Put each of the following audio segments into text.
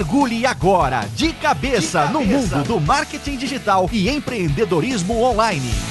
Mergulhe agora de cabeça, de cabeça. no mundo do marketing digital e empreendedorismo online.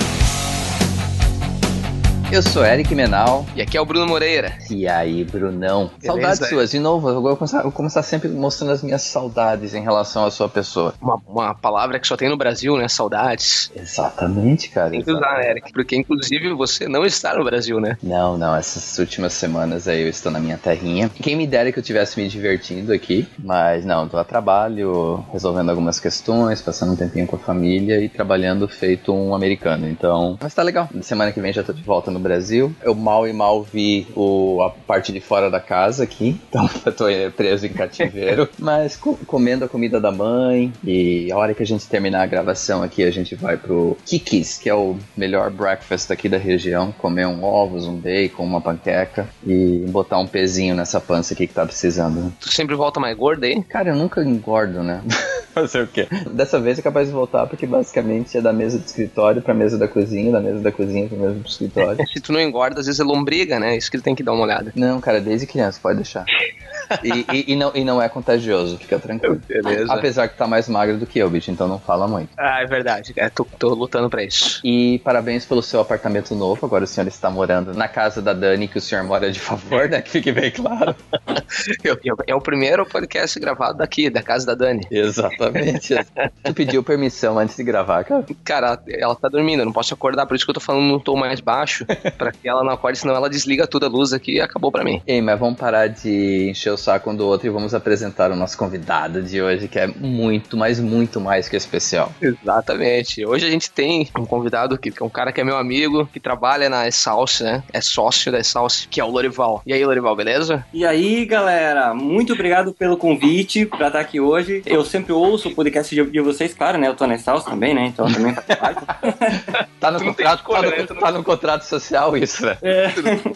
Eu sou Eric Menal. E aqui é o Bruno Moreira. E aí, Brunão? Beleza, saudades suas. De novo, eu vou começar, vou começar, sempre mostrando as minhas saudades em relação à sua pessoa. Uma, uma palavra que só tem no Brasil, né? Saudades. Exatamente, cara. Tem que usar, né, Eric? Porque, inclusive, você não está no Brasil, né? Não, não. Essas últimas semanas aí eu estou na minha terrinha. Quem me dera que eu tivesse me divertindo aqui. Mas não, tô a trabalho, resolvendo algumas questões, passando um tempinho com a família e trabalhando feito um americano. Então, mas tá legal. Semana que vem já tô de volta no no Brasil. Eu mal e mal vi o, a parte de fora da casa aqui, então eu tô preso em cativeiro. Mas co comendo a comida da mãe e a hora que a gente terminar a gravação aqui, a gente vai pro Kikis, que é o melhor breakfast aqui da região, comer um ovos, um bacon, uma panqueca e botar um pezinho nessa pança aqui que tá precisando. Tu sempre volta mais gordo aí? Cara, eu nunca engordo, né? Fazer o quê? Dessa vez é capaz de voltar porque basicamente é da mesa do escritório pra mesa da cozinha, da mesa da cozinha pra mesa do escritório. Se tu não engorda, às vezes é lombriga, né? Isso que ele tem que dar uma olhada. Não, cara, desde criança, pode deixar. e, e, e, não, e não é contagioso, fica tranquilo. Beleza. Apesar que tá mais magro do que eu, bicho, então não fala muito. Ah, é verdade. É, tô, tô lutando pra isso. E parabéns pelo seu apartamento novo. Agora o senhor está morando na casa da Dani, que o senhor mora de favor, né? Que fique bem claro. eu, eu, é o primeiro podcast gravado daqui, da casa da Dani. Exatamente. tu pediu permissão antes de gravar, cara? Cara, ela tá dormindo, eu não posso acordar, por isso que eu tô falando num tom mais baixo, pra que ela não acorde, senão ela desliga toda a luz aqui e acabou pra mim. Ei, mas vamos parar de encher o saco um do outro e vamos apresentar o nosso convidado de hoje, que é muito, mas muito mais que especial. Exatamente. Hoje a gente tem um convidado que, que é um cara que é meu amigo, que trabalha na Essalce, né? É sócio da Essalce, que é o Lorival. E aí, Lorival, beleza? E aí, galera, muito obrigado pelo convite pra estar aqui hoje. Eu sempre ouço o podcast de, de vocês, claro, né? Eu tô na Essalce também, né? Então também tá, no contrato, tá, no, né? tá no contrato social isso, né? É.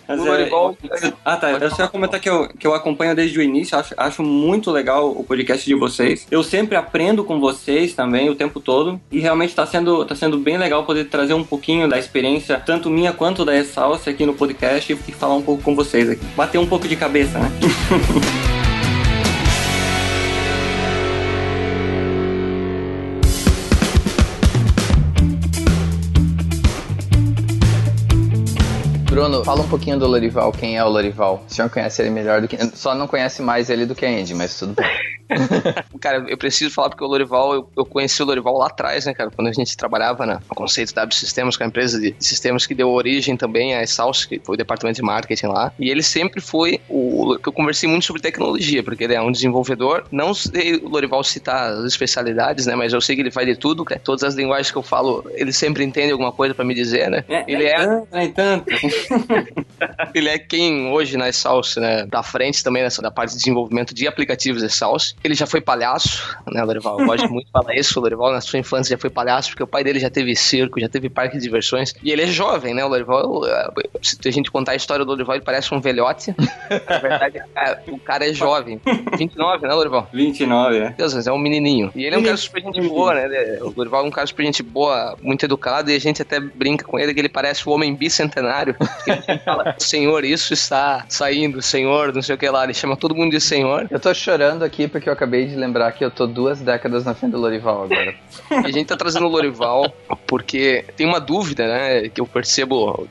O Lorival... É, ah, tá. Eu só comentar que eu, que eu acompanho desde o início, acho, acho muito legal o podcast de vocês. Eu sempre aprendo com vocês também o tempo todo e realmente está sendo, tá sendo bem legal poder trazer um pouquinho da experiência, tanto minha quanto da Essalce aqui no podcast e falar um pouco com vocês aqui. Bater um pouco de cabeça, né? Fala um pouquinho do Lorival. Quem é o Lorival? O senhor conhece ele melhor do que. Só não conhece mais ele do que a Andy, mas tudo bem. cara, eu preciso falar porque o Lorival, eu, eu, conheci o Lorival lá atrás, né, cara? Quando a gente trabalhava na, no conceito W Systems, que é a empresa de sistemas que deu origem também à Salsa, que foi o departamento de marketing lá. E ele sempre foi o que eu conversei muito sobre tecnologia, porque ele é um desenvolvedor. Não sei o Lorival citar as especialidades, né? Mas eu sei que ele faz de tudo, cara. Todas as linguagens que eu falo, ele sempre entende alguma coisa para me dizer, né? É, ele é. É tanto. ele é quem hoje na Salsa, né? Da frente também nessa da parte de desenvolvimento de aplicativos da Salsa. Ele já foi palhaço, né, Lorival? Eu gosto muito de falar isso. O Lorival, na sua infância, já foi palhaço, porque o pai dele já teve circo, já teve parque de diversões. E ele é jovem, né? O Lorival, é, se a gente contar a história do Lorival, ele parece um velhote. Na verdade, é, o cara é jovem. 29, né, Lorival? 29, é. Deus, é um menininho. E ele é um cara super gente boa, né? O Lorival é um cara super gente boa, muito educado, e a gente até brinca com ele que ele parece o homem bicentenário. Ele fala, senhor, isso está saindo, senhor, não sei o que lá. Ele chama todo mundo de senhor. Eu tô chorando aqui porque eu acabei de lembrar que eu tô duas décadas na frente do Lorival agora. e a gente tá trazendo o Lorival porque tem uma dúvida, né, que eu percebo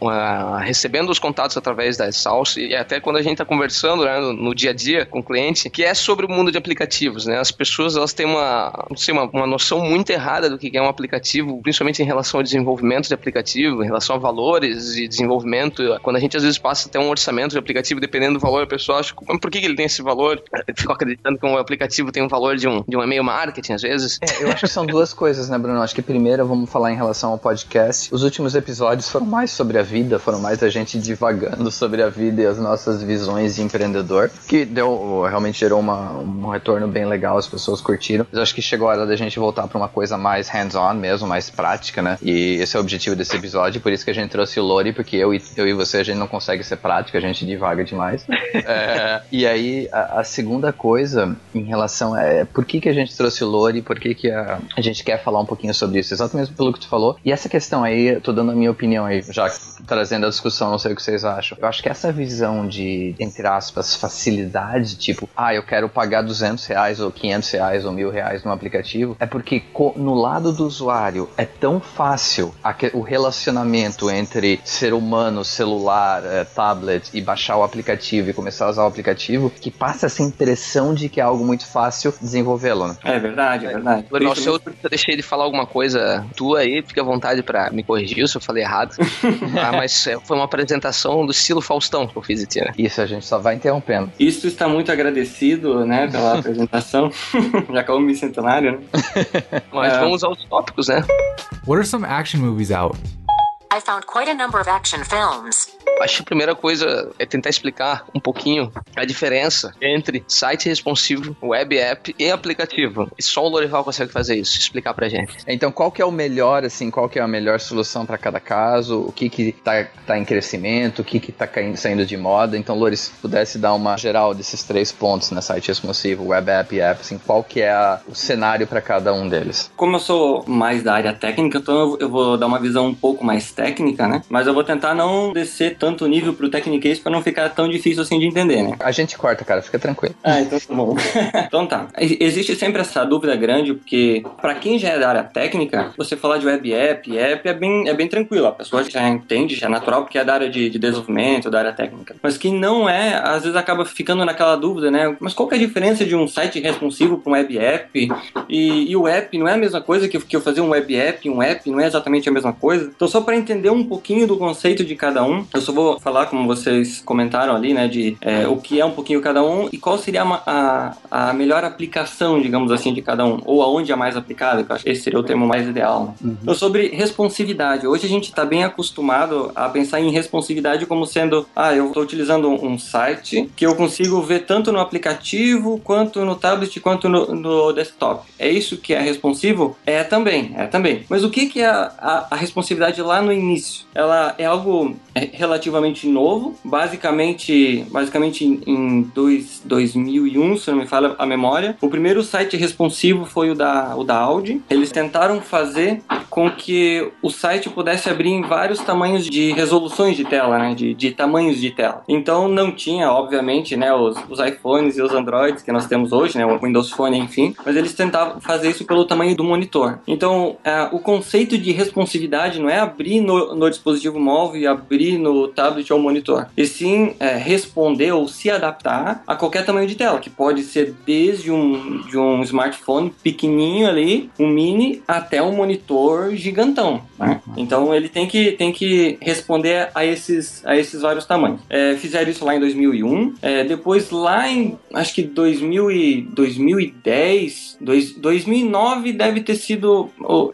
recebendo os contatos através da Salsa e até quando a gente tá conversando né, no, no, dia a dia com o cliente, que é sobre o mundo de aplicativos, né? As pessoas, elas têm uma, não sei, uma, uma noção muito errada do que é um aplicativo, principalmente em relação ao desenvolvimento de aplicativo, em relação a valores de desenvolvimento. Quando a gente às vezes passa até um orçamento de aplicativo, dependendo do valor, a pessoa acha, por que, ele tem esse valor? Fico acreditando que um aplicativo tem um valor de um, de um e-mail marketing, às vezes. É, eu acho que são duas coisas, né, Bruno? Acho que primeiro vamos falar em relação ao podcast. Os últimos episódios foram mais sobre a vida, foram mais a gente divagando sobre a vida e as nossas visões de empreendedor, que deu, realmente gerou uma, um retorno bem legal, as pessoas curtiram. Mas acho que chegou a hora da gente voltar para uma coisa mais hands-on mesmo, mais prática, né? E esse é o objetivo desse episódio, por isso que a gente trouxe o Lori, porque eu e, eu e você, a gente não consegue ser prático, a gente divaga demais. é, e aí, a, a segunda coisa, em relação a por que, que a gente trouxe o Lore e por que, que a, a gente quer falar um pouquinho sobre isso, exatamente pelo que tu falou. E essa questão aí, eu tô dando a minha opinião aí, já trazendo a discussão, não sei o que vocês acham. Eu acho que essa visão de, entre aspas, facilidade, tipo, ah, eu quero pagar 200 reais ou 500 reais ou mil reais no aplicativo, é porque no lado do usuário é tão fácil o relacionamento entre ser humano, celular, eh, tablet e baixar o aplicativo e começar a usar o aplicativo que passa essa impressão de que é algo muito fácil desenvolvê-lo. Né? É verdade, é verdade. Lorival, se eu deixei de falar alguma coisa tua aí, fique à vontade para me corrigir se eu falei errado. ah, mas é, foi uma apresentação do estilo Faustão que eu fiz, Tia. Isso, a gente só vai interrompendo. Isso está muito agradecido, né, pela apresentação. Já acabou o bicentenário, né? Mas uh, vamos aos tópicos, né? What are some action movies out? I found quite a number of action films. Acho que a primeira coisa é tentar explicar um pouquinho a diferença entre site responsivo, web app e aplicativo. E só o Lorival consegue fazer isso, explicar pra gente. Então, qual que é o melhor, assim, qual que é a melhor solução para cada caso? O que que tá, tá em crescimento? O que que tá caindo, saindo de moda? Então, Loris, se pudesse dar uma geral desses três pontos, né? Site responsivo, web app e app, assim, qual que é a, o cenário para cada um deles? Como eu sou mais da área técnica, então eu vou dar uma visão um pouco mais técnica, né? Mas eu vou tentar não descer tanto nível pro Technicase para não ficar tão difícil assim de entender, né? A gente corta, cara, fica tranquilo. Ah, então tá bom. então tá. Existe sempre essa dúvida grande, porque para quem já é da área técnica, você falar de web app, app é bem, é bem tranquilo. A pessoa já entende, já é natural, porque é da área de, de desenvolvimento, da área técnica. Mas quem não é, às vezes acaba ficando naquela dúvida, né? Mas qual que é a diferença de um site responsivo para um web app? E, e, o app não é a mesma coisa que, que eu fazer um web app, um app não é exatamente a mesma coisa. Então, só para entender um pouquinho do conceito de cada um, eu só vou falar, como vocês comentaram ali, né, de é, o que é um pouquinho cada um e qual seria a, a, a, melhor aplicação, digamos assim, de cada um, ou aonde é mais aplicado, que eu acho que esse seria o termo mais ideal. Né? Uhum. Então, sobre responsividade, hoje a gente está bem acostumado a pensar em responsividade como sendo, ah, eu estou utilizando um site que eu consigo ver tanto no aplicativo, quanto no tablet, quanto no, no desktop. É isso que é responsivo? É também, é também. Mas o que, que é a, a, a responsividade lá no início? Ela é algo relativamente novo, basicamente, basicamente em dois, 2001, se não me fala a memória. O primeiro site responsivo foi o da, o da Audi. Eles tentaram fazer com que o site pudesse abrir em vários tamanhos de resoluções de tela, né, de, de tamanhos de tela. Então não tinha, obviamente, né, os, os iPhones e os Androids que nós temos hoje, né, o Windows Phone, enfim, mas eles tentavam fazer isso pelo tamanho do monitor. Então é, o conceito de responsividade não é abrir no, no dispositivo móvel e abrir no tablet ou monitor, e sim é, responder ou se adaptar a qualquer tamanho de tela, que pode ser desde um, de um smartphone pequenininho ali, um mini, até um monitor gigantão. Né? Então ele tem que, tem que responder a esses, a esses vários tamanhos. É, fizeram isso lá em 2001, é, depois lá em acho que 2000 e, 2010, dois, 2009 deve ter sido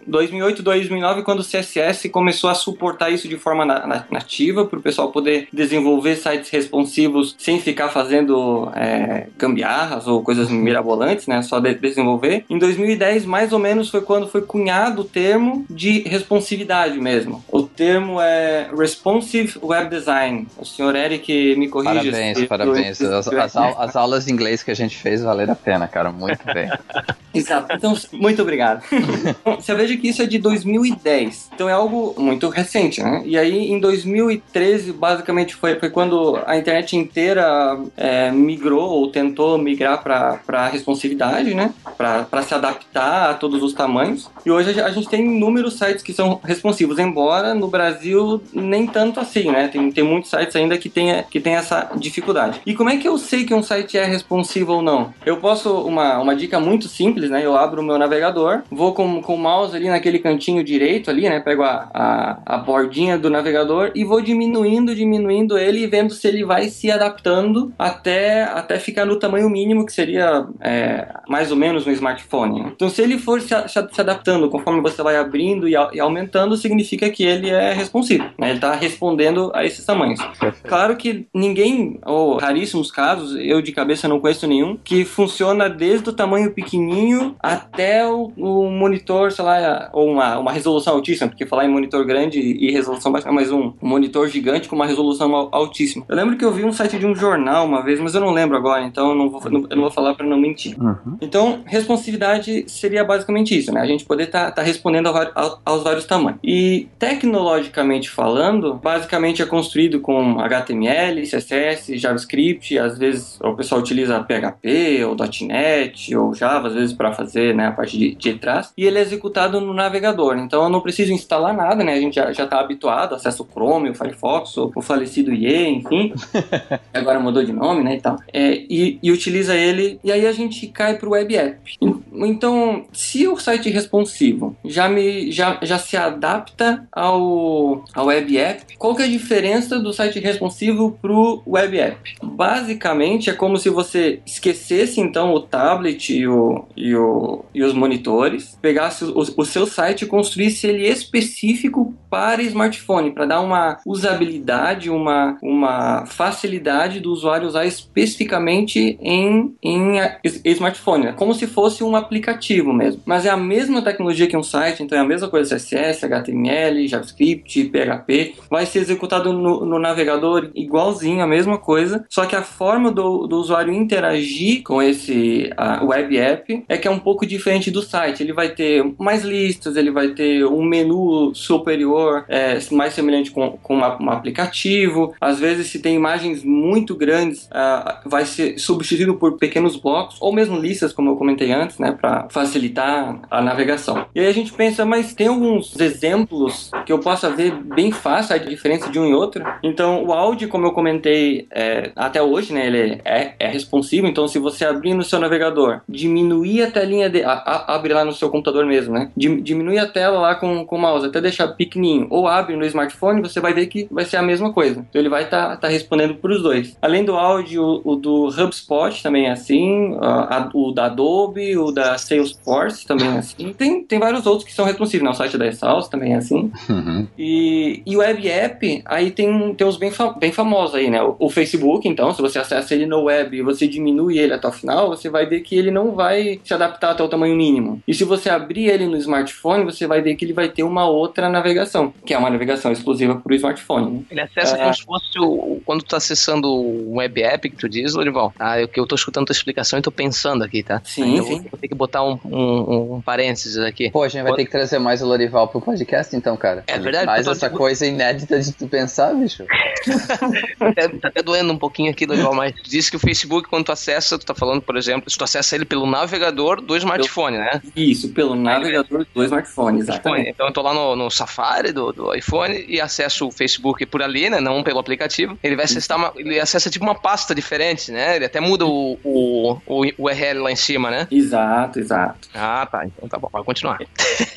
2008, 2009 quando o CSS começou a suportar isso de forma nativa para o pessoal poder desenvolver sites responsivos sem ficar fazendo é, gambiarras ou coisas mirabolantes, né? Só de desenvolver. Em 2010, mais ou menos, foi quando foi cunhado o termo de responsividade mesmo. O termo é Responsive Web Design. O senhor Eric me corrige. Parabéns, parabéns. As, as, as, aulas de inglês que a gente fez valeram a pena, cara. Muito bem. Exato. Então, muito obrigado. Você veja que isso é de 2010. Então é algo muito recente, né? E aí, em 2013, basicamente foi, foi quando a internet inteira é, migrou ou tentou migrar para responsividade, né? Para se adaptar a todos os tamanhos. E hoje a gente tem inúmeros sites que são responsivos, embora no Brasil nem tanto assim, né? Tem, tem muitos sites ainda que tem, que tem essa dificuldade. E como é que eu sei que um site é responsivo ou não? Eu posso, uma, uma dica muito simples, né? Eu abro o meu navegador, vou com, com o mouse ali naquele cantinho direito ali, né? Pego a, a, a bordinha do navegador e vou diminuindo, diminuindo ele e vendo se ele vai se adaptando até, até ficar no tamanho mínimo, que seria é, mais ou menos um smartphone. Então, se ele for se, se, adaptando conforme você vai abrindo e, e, aumentando, significa que ele é, é responsivo, né? Ele está respondendo a esses tamanhos. Claro que ninguém, ou raríssimos casos, eu de cabeça não conheço nenhum, que funciona desde o tamanho pequenininho até o, o monitor, sei lá, ou uma, uma resolução altíssima, porque falar em monitor grande e resolução baixa, mas um, um monitor gigante com uma resolução al- altíssima. Eu lembro que eu vi um site de um jornal uma vez, mas eu não lembro agora, então eu não vou, eu não vou falar para não mentir. Então, responsividade seria basicamente isso, né? A gente poder estar respondendo a vari- ao- aos vários tamanhos. E tecnologicamente falando, basicamente é construído com HTML, CSS, JavaScript, às vezes o pessoal utiliza PHP ou .NET ou Java, às vezes para fazer né, a parte de, de trás, e ele é executado no navegador. Então eu não preciso instalar nada, né? A gente já está habituado, acessa o Chrome, o Firefox, o, o falecido IE, enfim. agora mudou de nome, né, e tal. É, e, e utiliza ele, e aí a gente cai para o web app. Então, se o site responsivo já, me, já, já se adapta ao, ao web app, qual que é a diferença do site responsivo para o web app? Basicamente, é como se você esquecesse, então, o tablet e, o, e, o, e os monitores, pegasse o, o seu site e construísse ele específico para smartphone, para dar uma usabilidade, uma, uma facilidade do usuário usar especificamente em, em es- smartphone, né? como se fosse um aplicativo mesmo. Mas é a mesma tecnologia que um site, então é a mesma coisa CSS, HTML, JavaScript, PHP, vai ser executado no, no navegador igualzinho, a mesma coisa, só que a forma do, do usuário interagir com esse web app é que é um pouco diferente do site. Ele vai ter mais listas, ele vai ter um menu superior, é, mais semelhante com, com uma- um aplicativo. Às vezes, se tem imagens muito grandes, ah, vai ser substituído por pequenos blocos ou mesmo listas, como eu comentei antes, né, para facilitar a navegação. E aí a gente pensa, mas tem alguns exemplos que eu possa ver bem fácil a diferença de um e outro. Então, o áudio, como eu comentei é, até hoje, né, ele é, é responsivo. Então, se você abrir no seu navegador, diminuir a telinha de, a, a- abre lá no seu computador mesmo, né, Dim- diminuir a tela lá com, com o mouse até deixar pequenininho, ou abre no smartphone, você vai ver que vai ser a mesma coisa. Então, ele vai estar respondendo para os dois. Além do áudio, o do HubSpot também é assim, a- a- o da Adobe, o da Salesforce também é assim. Tem, tem vários outros que são responsivos, né? O site da Exhaust também é assim. Uhum. E, e o web app, aí tem, tem uns bem, bem famosos aí, né? O, o Facebook, então, se você acessa ele no web e você diminui ele até o final, você vai ver que ele não vai se adaptar até o tamanho mínimo. E se você abrir ele no smartphone, você vai ver que ele vai ter uma outra navegação, que é uma navegação exclusiva para o smartphone. né? Ele acessa É. como se fosse o, quando tu tá acessando o web app que tu diz, Lorival. Ah, eu que eu tô escutando tua explicação e tô pensando aqui, tá? Sim, eu sim. Vou ter que botar um, um, um parênteses aqui. Pô, a gente vai ter que trazer mais o Lorival pro podcast, então, cara. É verdade, Mais tô- essa coisa inédita de tu pensar, bicho. Até, tá até doendo um pouquinho aqui, Lorival, mas tu disse que o Facebook, quando tu acessa, tu tá falando, por exemplo, se tu acessa ele pelo navegador do smartphone, né? Isso, pelo navegador do smartphone, exatamente. Então eu tô lá no, no Safari do, do iPhone e acesso o Facebook por ali, né? Não pelo aplicativo. Ele vai acessar uma, ele acessa tipo uma pasta diferente, né? Ele até muda o, o, o URL lá em cima, né? Exato, exato. Ah, tá. Então tá bom, pode continuar.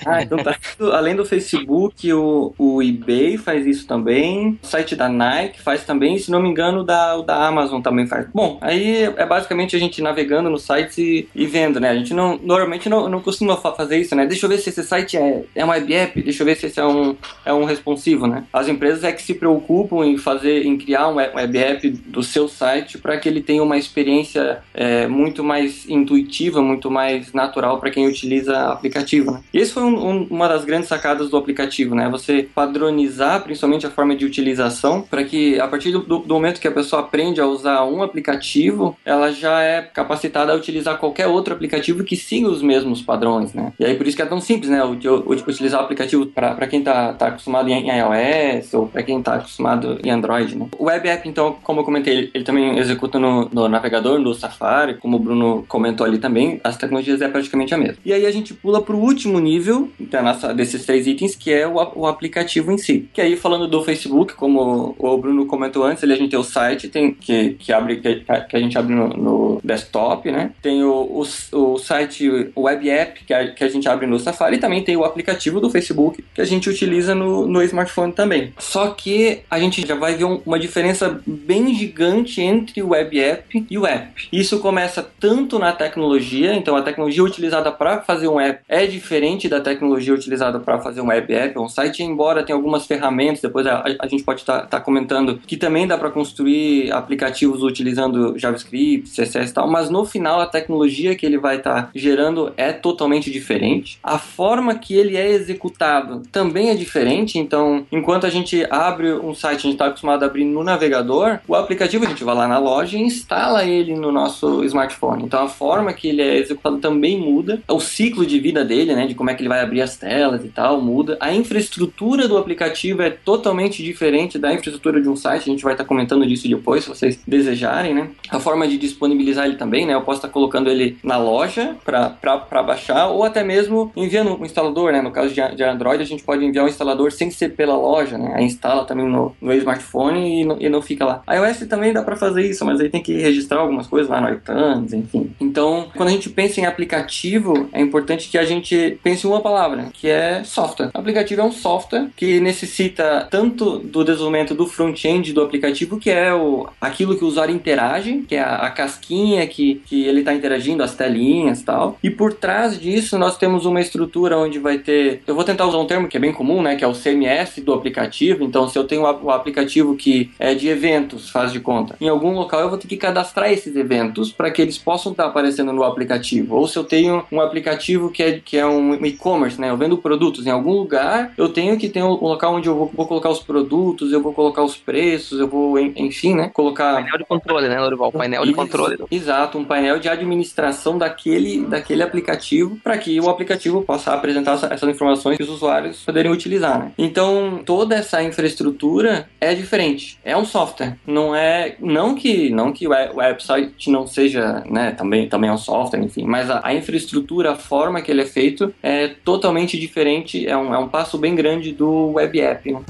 Ah, então tá. Além do Facebook, o, o eBay faz isso também. O site da Nike faz também. Se não me engano, o da, o da Amazon também faz. Bom, aí é basicamente a gente navegando no site e, e vendo, né? A gente não, normalmente não, não costuma fa- fazer isso, né? Deixa eu ver se esse site é, é um web app, deixa eu ver se esse é um, é um responsivo, né? As empresas é que se preocupam em fazer, em criar um web app do seu site para que ele tenha uma experiência é, muito mais intuitiva, muito mais natural para quem utiliza aplicativo, né? E esse foi um- um- uma das grandes sacadas do aplicativo, né? Você padronizar principalmente a forma de utilização para que a partir do, do- momento que a pessoa aprende a usar um aplicativo, ela já é capacitada a utilizar qualquer outro aplicativo que siga os mesmos padrões, né? E aí por isso que é tão simples, né? O, o- o- utilizar o aplicativo para quem tá, acostumado em, iOS ou para quem tá acostumado em Android, né? O web app, então, como eu comentei, ele, ele também executa no, no navegador, no Safari, como o Bruno comentou ali também, as tecnologias é praticamente a mesma. E aí a gente pula para o último nível da nossa, desses três itens, que é o, o aplicativo em si. Que aí, falando do Facebook, como o Bruno comentou antes, a gente tem o site tem, que, que, abre, que, que a gente abre no, no desktop, né? Tem o, o, o site o web app, que a, que a gente abre no Safari, e também tem o aplicativo do Facebook, que a gente utiliza no, no smartphone também. Só que a gente já vai ver um- uma diferença bem gigante entre o web app e o app. Isso começa tanto na tecnologia, então a tecnologia utilizada para fazer um app é diferente da tecnologia utilizada para fazer um web app um site, embora tenha algumas ferramentas, depois a, a gente pode estar tá, tá comentando que também dá para construir aplicativos utilizando JavaScript, CSS e tal, mas no final a tecnologia que ele vai estar tá gerando é totalmente diferente. A forma que ele é executado também é diferente, então enquanto a gente abre um site, a gente está acostumado a abrir no navegador, o aplicativo a gente vai lá na loja e instala ele no nosso smartphone. Então a forma que ele é executado também muda, o ciclo de vida dele, né, de como é que ele vai abrir as telas e tal, muda. A infraestrutura do aplicativo é totalmente diferente da infraestrutura de um site, a gente vai estar comentando disso depois, se vocês desejarem, né? A forma de disponibilizar ele também, né? Eu posso estar colocando ele na loja para baixar ou até mesmo enviando um instalador, né? No caso de, de Android, a gente pode enviar um instalador sem ser pela loja, né? Aí instala também no, no smartphone e não, e não fica lá. A iOS também dá para fazer isso, mas aí tem que registrar algumas coisas lá no iTunes, enfim. Então, quando a gente pensa em aplicativo, é importante que a gente pense em uma palavra, que é software. O aplicativo é um software que necessita tanto do desenvolvimento do front-end do aplicativo, que é o, aquilo que o usuário interage, que é a, a casquinha que, que ele está interagindo, as telinhas e tal. E por trás disso, nós temos uma estrutura onde vai ter. Eu vou tentar usar um termo que é bem comum, né? Que é o CMS do aplicativo. Então, se eu tenho o aplicativo que é de eventos, faz de conta, em algum local eu vou ter que cadastrar esses eventos para que eles possam estar aparecendo no aplicativo. Ou se eu tenho um aplicativo que é, que é um e-commerce, né? Eu vendo produtos em algum lugar, eu tenho que ter um local onde eu vou, vou colocar os produtos, eu vou colocar os preços, eu vou, enfim, né? Colocar. Painel de controle, né, Lorival? Painel de controle. Exato, um painel de administração daquele, daquele aplicativo para que o aplicativo possa apresentar essas informações que os usuários poderem utilizar, né? Então, toda essa infraestrutura é diferente. É um software. Não é. Não que, não que o website não seja, né? Também, também é um software, enfim. Mas a, a infraestrutura, a forma que ele é feito é totalmente diferente. É um, é um passo bem grande do web app. Né?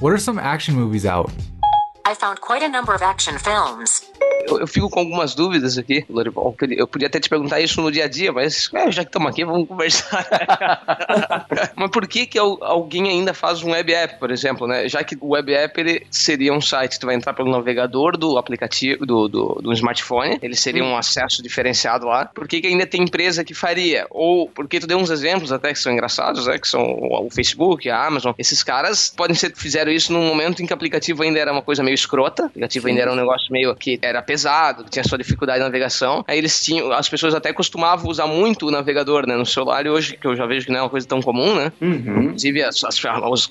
What are some action movies out? I found quite a number of action films. Eu, eu, fico com algumas dúvidas aqui, Lorival. Eu podia até te perguntar isso no dia a dia, mas é, já que estamos aqui, vamos conversar. mas por que que alguém ainda faz um web app, por exemplo, né? Já que o web app ele seria um site, tu vai entrar pelo navegador do aplicativo, do, do, do smartphone, ele seria um acesso diferenciado lá. Por que que ainda tem empresa que faria? Ou porque tu deu uns exemplos até que são engraçados, né? Que são o Facebook, a Amazon. Esses caras podem ser fizeram isso num momento em que o aplicativo ainda era uma coisa meio escrota, o aplicativo Sim. ainda era um negócio meio que era pesado, que tinha sua dificuldade de navegação. Aí eles tinham, as pessoas até costumavam usar muito o navegador, né, no celular, e hoje, que eu já vejo que não é uma coisa tão comum, né? Uhum. Inclusive, as, as,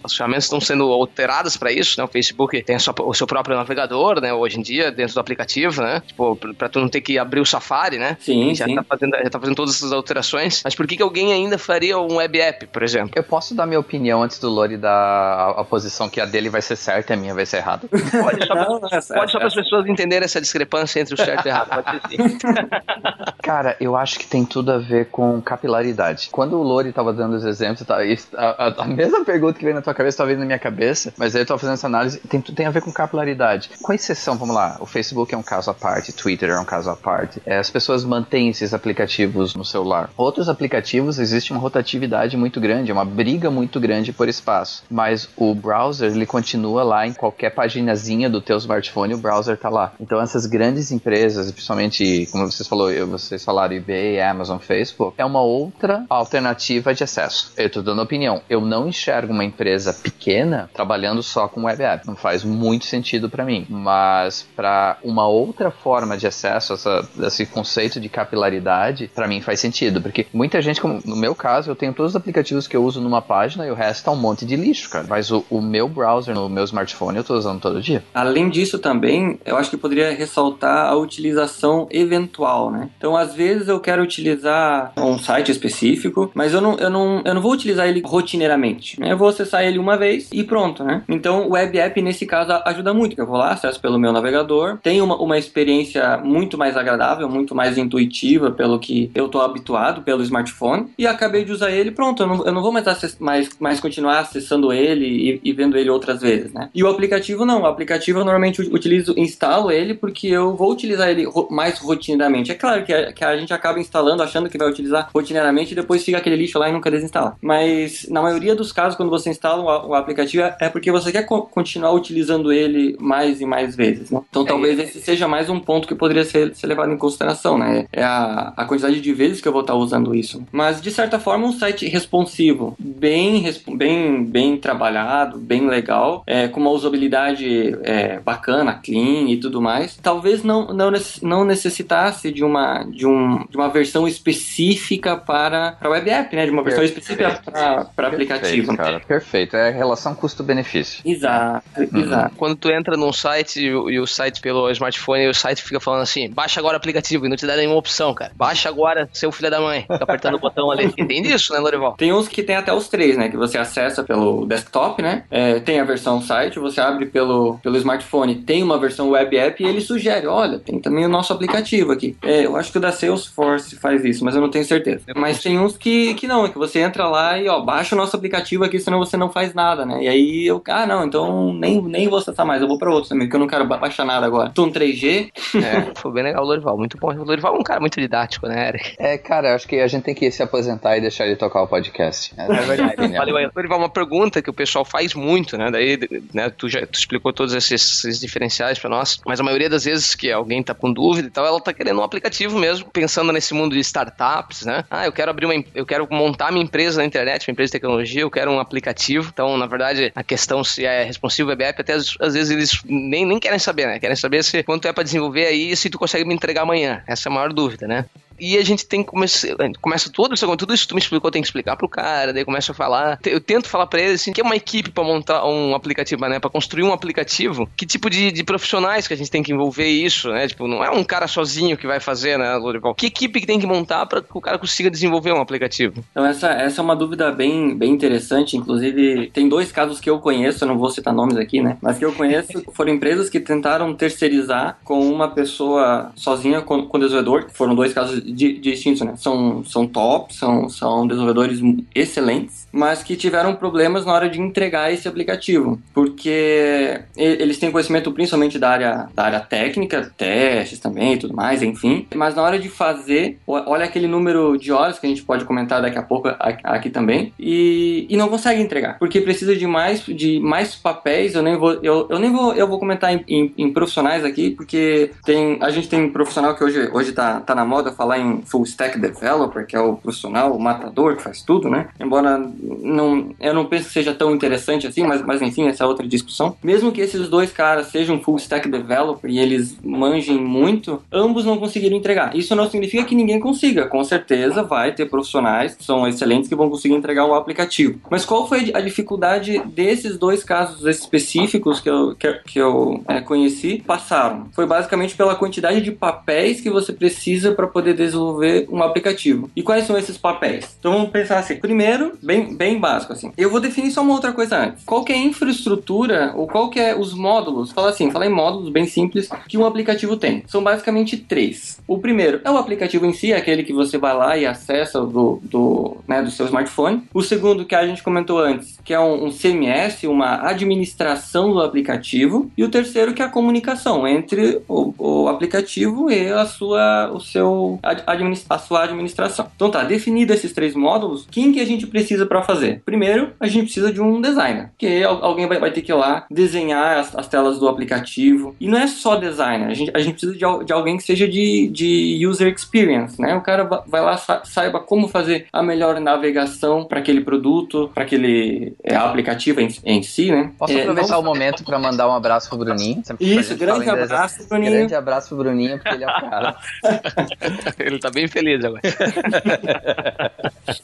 as, ferramentas estão sendo alteradas para isso, né? O Facebook tem sua, o seu próprio navegador, né, hoje em dia, dentro do aplicativo, né? Tipo, pra tu não ter que abrir o Safari, né? Sim, já sim. Tá fazendo, já tá fazendo todas essas alterações. Mas por que, que alguém ainda faria um web app, por exemplo? Eu posso dar minha opinião antes do Lori dar a, a posição que a dele vai ser certa e a minha vai ser errada? Pode, só, não, pra, pode só para as pessoas entenderem essa discrepância entre o certo e o errado. Pode ser Cara, eu acho que tem tudo a ver com capilaridade. Quando o Lori tava dando os exemplos, tá, a, a, a, mesma pergunta que veio na tua cabeça estava vindo na minha cabeça, mas aí eu tava fazendo essa análise, tem, tem a ver com capilaridade. Com exceção, vamos lá, o Facebook é um caso à parte, Twitter é um caso à parte. É, as pessoas mantêm esses aplicativos no celular. Outros aplicativos existe uma rotatividade muito grande, uma briga muito grande por espaço. Mas o browser, ele continua lá em qualquer paginazinha do teu smartphone, o browser tá lá. Então essas grandes empresas, principalmente, como vocês falou, vocês falaram eBay, Amazon, Facebook, é uma outra alternativa de acesso. Eu tô dando opinião. Eu não enxergo uma empresa pequena trabalhando só com web app. Não faz muito sentido para mim. Mas para uma outra forma de acesso, essa, esse conceito de capilaridade, para mim faz sentido. Porque muita gente, como no meu caso, eu tenho todos os aplicativos que eu uso numa página e o resto tá um monte de lixo, cara. Mas o, o meu browser no meu smartphone eu tô usando todo dia. Além disso também, eu acho que poderia ressaltar a utilização eventual, né? Então, às vezes eu quero utilizar um site específico, mas eu não, eu não, eu não vou utilizar ele rotineiramente. Né? Eu vou acessar ele uma vez e pronto, né? Então, o web app nesse caso ajuda muito, eu vou lá, acesso pelo meu navegador, tenho uma, uma experiência muito mais agradável, muito mais intuitiva pelo que eu tô habituado pelo smartphone e acabei de usar ele, pronto, eu não, eu não vou mais, mais, mais continuar acessando ele e, e vendo ele outras vezes, né? E o aplicativo não, o aplicativo eu normalmente utilizo, instalo ele porque eu vou utilizar ele ro- mais rotineiramente. É claro que a, que a gente acaba instalando achando que vai utilizar rotineiramente e depois fica aquele lixo lá e nunca desinstala. Mas na maioria dos casos, quando você instala o, o aplicativo, é- é porque você quer co- continuar utilizando ele mais e mais vezes. Né? Então talvez esse seja mais um ponto que poderia ser, ser levado em consideração, né? É a, a quantidade de vezes que eu vou estar usando isso. Mas de certa forma, um site responsivo, bem, bem, bem trabalhado, bem legal, é, com uma usabilidade é, bacana, clean e tudo mais, talvez não, não, nece- não necessitasse de uma, de, um, de uma versão específica para, para web app, né? De uma versão específica para, para aplicativo. Perfeito, cara. Perfeito. É a relação custo-benefício. Exato, exato. Quando tu entra num site e o, e o site pelo smartphone, o site fica falando assim: baixa agora o aplicativo e não te dá nenhuma opção, cara. Baixa agora, seu filho da mãe. Fica apertando o botão ali. Entende isso, né, Lorival? Tem uns que tem até os três, né? Que você acessa pelo desktop, né? É, tem a versão site, você abre pelo, pelo smartphone, tem uma versão web app e ele sugere, olha, tem também o nosso aplicativo aqui. É, eu acho que o da Salesforce faz isso, mas eu não tenho certeza. Mas tem uns que, que não, é que você entra lá e, ó, baixa o nosso aplicativo aqui, senão você não faz nada, né? E aí eu, ah, não, então nem, nem vou acessar mais, eu vou pra outro também, porque eu não quero ba- baixar nada agora. Tô um 3G, É, foi bem legal o Lorival, muito bom. O Lorival é um cara muito didático, né, Eric? É, cara, acho que a gente tem que se aposentar e deixar ele tocar o podcast. É verdade. Valeu aí. Lorival, uma pergunta que o pessoal faz muito, né? Daí, né, tu já tu explicou todos esses, esses diferenciais pra nós, mas a maioria das vezes que alguém tá com dúvida e tal, ela tá querendo um aplicativo mesmo, pensando nesse mundo de startups, né? Ah, eu quero abrir uma, eu quero montar minha empresa na internet, minha empresa de tecnologia, eu quero um aplicativo. Então, na verdade, a questão se é responsivo web app, até às, às vezes eles nem, nem querem saber, né? Querem saber se quanto é pra desenvolver aí e se tu consegue me entregar amanhã. Essa é a maior dúvida, né? E a gente tem que começar, começa tudo isso, tudo isso que tu me explicou, tem que explicar pro cara, daí começa a falar. Eu tento falar pra ele assim, que é uma equipe pra montar um aplicativo, né? Pra construir um aplicativo, que tipo de, de profissionais que a gente tem que envolver isso, né? Tipo, não é um cara sozinho que vai fazer, né, Lorival? Que equipe que tem que montar pra que o cara consiga desenvolver um aplicativo? Então essa, essa é uma dúvida bem, bem interessante, inclusive tem dois casos que eu conheço, eu não vou citar nomes aqui, né, mas que eu conheço foram empresas que tentaram terceirizar com uma pessoa sozinha com, com desenvolvedor, foram dois casos distintos, né, são, são top, são, são desenvolvedores excelentes, mas que tiveram problemas na hora de entregar esse aplicativo, porque eles têm conhecimento principalmente da área, da área técnica, testes também e tudo mais, enfim, mas na hora de fazer, olha aquele número de horas que a gente pode comentar daqui a pouco aqui também, e, e não consegue entregar, porque precisa de mais, de mais papéis, eu nem vou, eu, eu nem vou, eu vou comentar em, em- em profissionais aqui, porque tem, a gente tem um profissional que hoje, hoje tá, tá na moda falar em full stack developer, que é o profissional, o matador que faz tudo, né? Embora não, eu não penso que seja tão interessante assim, mas, mas enfim, essa é outra discussão. Mesmo que esses dois caras sejam full stack developer e eles manjem muito, ambos não conseguiram entregar. Isso não significa que ninguém consiga. Com certeza vai ter profissionais que são excelentes que vão conseguir entregar o aplicativo. Mas qual foi a dificuldade desses dois casos específicos que eu, que, que eu é, conheci passaram? Foi basicamente pela quantidade de papéis que você precisa para poder desenvolver um aplicativo. E quais são esses papéis? Então vamos pensar assim. Primeiro, bem, bem básico assim. Eu vou definir só uma outra coisa antes. Qual que é a infraestrutura ou qual que é os módulos? Fala assim, fala em módulos bem simples que um aplicativo tem. São basicamente três. O primeiro é o aplicativo em si, aquele que você vai lá e acessa do, do, né, do seu smartphone. O segundo que a gente comentou antes, que é um, um CMS, uma administração do aplicativo. E o terceiro que é a comunicação entre o, o aplicativo e a sua, o seu, ad- administ- a sua administração. Então tá, definido esses três módulos, quem que a gente precisa para fazer? Primeiro, a gente precisa de um designer, que al- alguém vai, vai ter que ir lá desenhar as, as telas do aplicativo. E não é só designer, a gente, a gente precisa de, de alguém que seja de, de user experience, né? O cara va- vai lá, sa- saiba como fazer a melhor navegação para aquele produto, para aquele é, aplicativo em, em si, né? Posso É, aproveitar o momento pra mandar um abraço pro Bruninho? Sempre a Isso, grande abraço, Bruninho. Grande abraço pro Bruninho, porque ele é o cara. Ele tá bem feliz agora.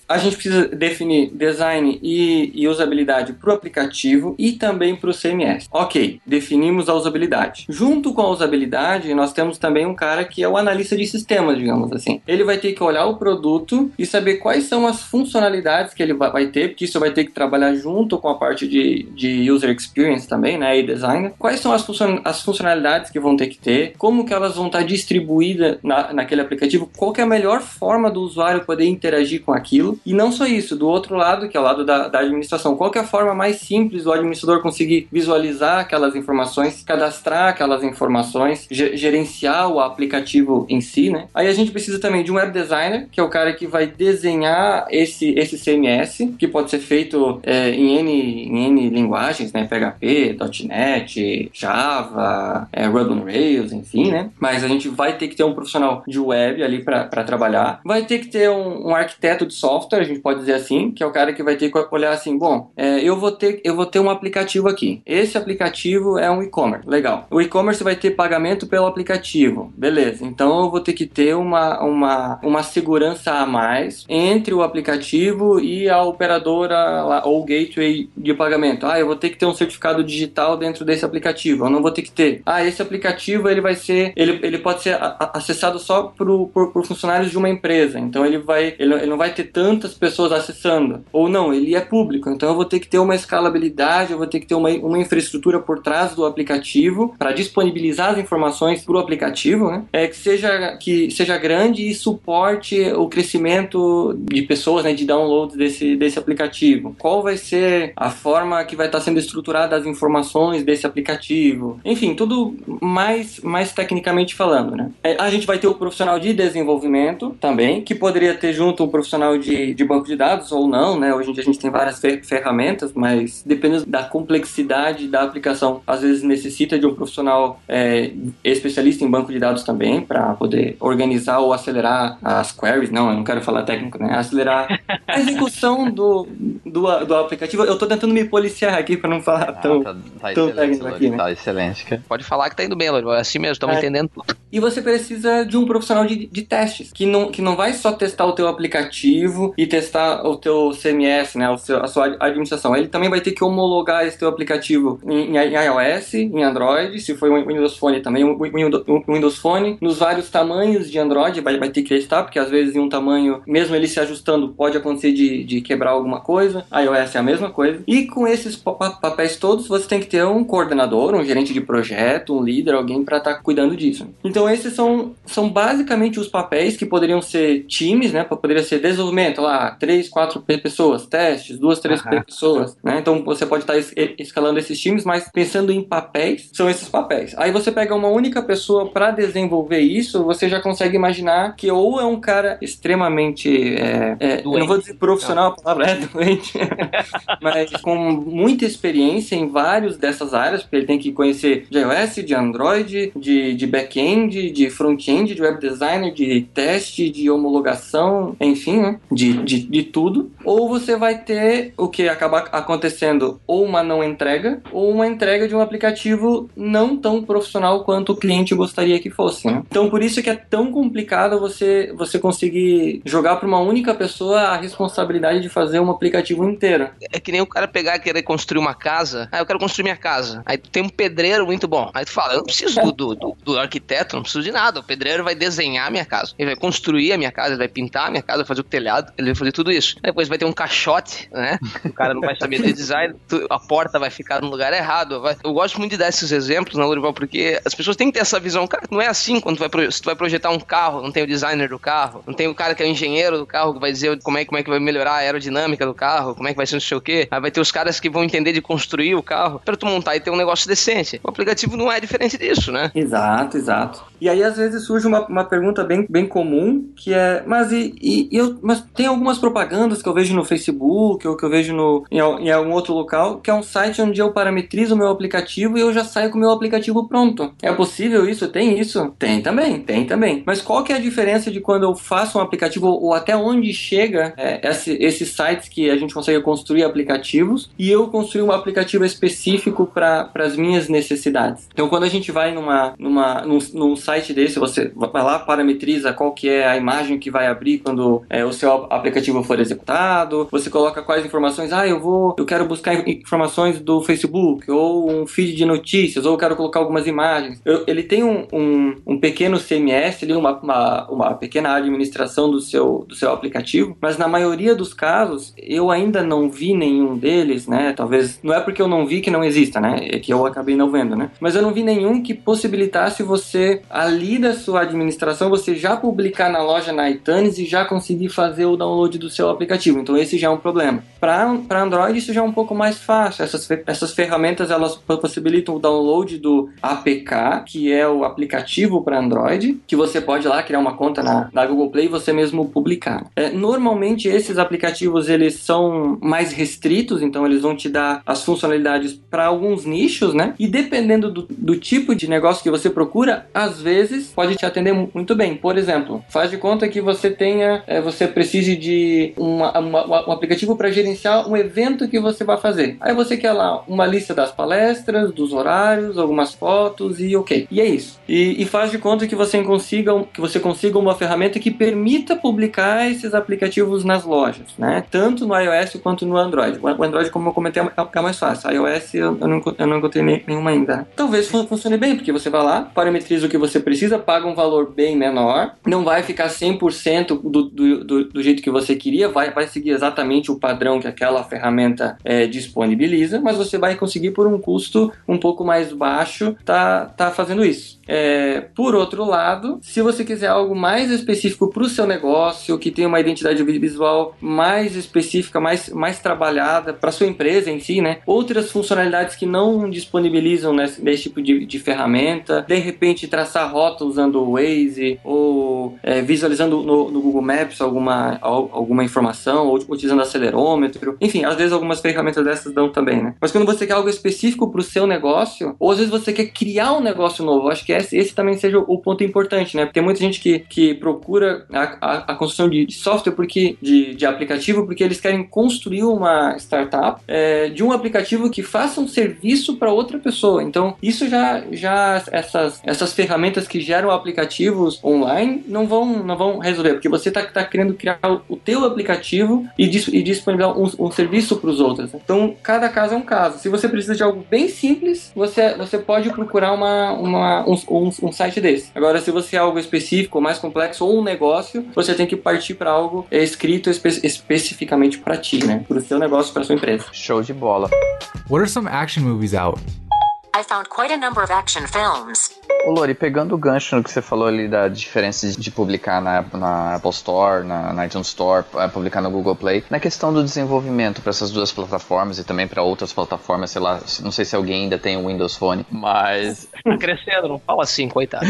A gente precisa definir design e, e usabilidade para o aplicativo e também para o CMS. Ok, definimos a usabilidade. Junto com a usabilidade, nós temos também um cara que é o analista de sistemas, digamos assim. Ele vai ter que olhar o produto e saber quais são as funcionalidades que ele va- vai ter, porque isso vai ter que trabalhar junto com a parte de, de user experience também, né, e design. Quais são as funcionalidades que vão ter que ter, como que elas vão estar distribuídas na, naquele aplicativo, aplicativo, qual é a melhor forma do usuário poder interagir com aquilo. E não só isso, do outro lado, que é o lado da, da administração, qual é a forma mais simples do administrador conseguir visualizar aquelas informações, cadastrar aquelas informações, gerenciar o aplicativo em si, né? Aí a gente precisa também de um web designer, que é o cara que vai desenhar esse, esse CMS, que pode ser feito é, em, N, em N linguagens, né? PHP, .NET, Java, é, Ruby on Rails, enfim, né? Mas a gente vai ter que ter um profissional de web ali para trabalhar. Vai ter que ter um, um, arquiteto de software, a gente pode dizer assim, que é o cara que vai ter que olhar assim, bom, é, eu vou ter eu vou ter um aplicativo aqui. Esse aplicativo é um e-commerce, legal. O e-commerce vai ter pagamento pelo aplicativo, beleza. Então eu vou ter que ter uma, uma, uma segurança a mais entre o aplicativo e a operadora ou gateway de pagamento. Ah, eu vou ter que ter um certificado digital dentro desse aplicativo. Eu não vou ter que ter. Ah, esse aplicativo ele vai ser, ele, ele pode ser acessado só por, por, funcionários de uma empresa. Então ele vai, ele, ele não vai ter tantas pessoas acessando. Ou não, ele é público. Então eu vou ter que ter uma escalabilidade, eu vou ter que ter uma, uma infraestrutura por trás do aplicativo para disponibilizar as informações para o aplicativo, né? É que seja que seja grande e suporte o crescimento de pessoas, né, de downloads desse desse aplicativo. Qual vai ser a forma que vai estar sendo estruturada as informações desse aplicativo? Enfim, tudo mais mais tecnicamente falando, né? É, a gente vai ter o profissional de desenvolvimento também, que poderia ter junto um profissional de, de banco de dados ou não, né? Hoje em dia a gente tem várias ferramentas, mas dependendo da complexidade da aplicação, às vezes necessita de um profissional é, especialista em banco de dados também para poder organizar ou acelerar as queries. Não, eu não quero falar técnico, né? Acelerar a execução do, do, do aplicativo. Eu estou tentando me policiar aqui para não falar ah, tão, tá, tá tão técnico aqui, né? Tá excelente, cara. Pode falar que tá indo bem, Lori. É assim mesmo, estamos é. entendendo tudo. E você precisa de um profissional de, de testes, que não, que não vai só testar o teu aplicativo e testar o teu CMS, né? O seu, a sua administração. Ele também vai ter que homologar esse teu aplicativo em, em iOS, em Android, se for um Windows Phone também, um Windows Phone, nos vários tamanhos de Android, vai, vai ter que testar, porque às vezes em um tamanho, mesmo ele se ajustando, pode acontecer de, de quebrar alguma coisa. iOS é a mesma coisa. E com esses papéis todos, você tem que ter um coordenador, um gerente de projeto, um líder, alguém para estar tá cuidando disso. Então esses são, são basicamente os papéis que poderiam ser times, né? Poderia ser desenvolvimento, lá, três, quatro pessoas, testes, duas, três uhum. pessoas, né? Então você pode estar escalando esses times, mas pensando em papéis, são esses papéis. Aí você pega uma única pessoa para desenvolver isso, você já consegue imaginar que ou é um cara extremamente, é, é, eu não vou dizer profissional, a palavra é doente, mas com muita experiência em vários dessas áreas, porque ele tem que conhecer de iOS, de Android, de, de back-end, de front-end, de web designer, de teste, de homologação, enfim, né? de, de, de tudo. Ou você vai ter o que acaba acontecendo ou uma não entrega, ou uma entrega de um aplicativo não tão profissional quanto o cliente gostaria que fosse. Né? Então, por isso que é tão complicado você, você conseguir jogar para uma única pessoa a responsabilidade de fazer um aplicativo inteiro. É que nem o cara pegar e querer construir uma casa. Ah, eu quero construir minha casa. Aí tem um pedreiro muito bom. Aí tu fala, eu não preciso do, do, do arquiteto, não preciso de nada. O pedreiro vai desenhar a minha casa. Ele vai construir a minha casa, ele vai pintar a minha casa, fazer o telhado, ele vai fazer tudo isso. Depois vai ter um caixote, né? O cara não vai saber de design, a porta vai ficar no lugar errado. Vai... Eu gosto muito de dar esses exemplos, né, Lorival? Porque as pessoas têm que ter essa visão. Cara, não é assim quando vai, se tu vai projetar um carro, não tem o designer do carro, não tem o cara que é o engenheiro do carro que vai dizer como é, como é que vai melhorar a aerodinâmica do carro, como é que vai ser não sei o quê. Aí vai ter os caras que vão entender de construir o carro para tu montar e ter um negócio decente. O aplicativo não é diferente disso, né? Exato, exato. E aí às vezes surge uma, uma pergunta bem, bem comum que é, mas e, e, eu, mas tem algumas propagandas que eu vejo no Facebook ou que eu vejo no, em, em algum outro local que é um site onde eu parametrizo o meu aplicativo e eu já saio com o meu aplicativo pronto. É possível isso? Tem isso? Tem também, tem também. Mas qual que é a diferença de quando eu faço um aplicativo ou até onde chega é, esse, esses sites que a gente consegue construir aplicativos e eu construir um aplicativo específico para as minhas necessidades? Então quando a gente vai numa, numa, num, num site desse, você vai lá, parametriza qual que é a imagem que vai abrir quando é, o seu aplicativo for executado, você coloca quais informações, ah, eu vou, eu quero buscar informações do Facebook, ou um feed de notícias, ou eu quero colocar algumas imagens. Eu, ele tem um, um, um, pequeno CMS, ali, uma, uma, uma pequena administração do seu, do seu aplicativo, mas na maioria dos casos eu ainda não vi nenhum deles, né? Talvez, não é porque eu não vi que não exista, né? É que eu acabei não vendo, né? Mas eu não vi nenhum que possibilitasse você ali da sua administração você já publicar na loja na iTunes e já conseguir fazer o download do seu aplicativo. Então esse já é um problema. Para Android isso já é um pouco mais fácil. Essas, essas ferramentas elas possibilitam o download do APK, que é o aplicativo para Android, que você pode lá criar uma conta na, na Google Play e você mesmo publicar. É, normalmente esses aplicativos eles são mais restritos, então eles vão te dar as funcionalidades para alguns nichos, né? E dependendo do, do tipo de negócio que você procura, às vezes pode te atender muito bem. Por exemplo, faz de conta que você tenha, é, você precise de uma, uma, um aplicativo para gerenciar um evento que você vai fazer. Aí você quer lá uma lista das palestras, dos horários, algumas fotos e ok. E é isso. E, e faz de conta que você consiga que você consiga uma ferramenta que permita publicar esses aplicativos nas lojas, né? Tanto no iOS quanto no Android. O Android, como eu comentei, é, é mais fácil. IOS eu, eu, não, eu não encontrei nenhuma ainda. Né? Talvez funcione bem, porque você vai lá, parametriza o que você precisa, paga um valor bem menor, não vai ficar 100% do, do, do, do jeito que você queria, vai, vai seguir exatamente o padrão que aquela ferramenta é, disponibiliza, mas você vai conseguir por um custo um pouco mais baixo tá, tá fazendo isso. É, por outro lado, se você quiser algo mais específico para o seu negócio, que tenha uma identidade visual mais específica, mais, mais trabalhada para sua empresa em si, né? Outras funcionalidades que não disponibilizam nesse, nesse tipo de, de, ferramenta, de repente traçar rota usando o Waze ou é, visualizando no, no, Google Maps alguma, alguma informação, ou utilizando acelerômetro, enfim, às vezes algumas ferramentas dessas dão também, né? Mas quando você quer algo específico para o seu negócio, ou às vezes você quer criar um negócio novo, acho que esse, esse também seja o ponto importante, né? Tem muita gente que, que procura a, a, a construção de software porque, de, de aplicativo porque eles querem construir uma startup é, de um aplicativo que faça um serviço para outra pessoa. Então, isso já, já essas, essas ferramentas que geram aplicativos online não vão, não vão resolver, porque você está tá querendo criar o, teu aplicativo e, dis, e disponibilizar um, um serviço para os outros. Então, cada caso é um caso. Se você precisa de algo bem simples, você, você pode procurar uma, uma, um, um, um site desse. Agora, se você é algo específico, mais complexo ou um negócio, você tem que partir para algo escrito espe especificamente para ti, né? Para o seu negócio, para sua empresa. Show de bola. What are some action movies out? I found quite a number of action films. Ô Lori, pegando o gancho no que você falou ali da diferença de publicar na, na Apple Store, na, na iTunes Store, é, publicar no Google Play, na questão do desenvolvimento para essas duas plataformas e também para outras plataformas, sei lá, não sei se alguém ainda tem o Windows Phone, mas. Tá crescendo, não fala assim, coitado.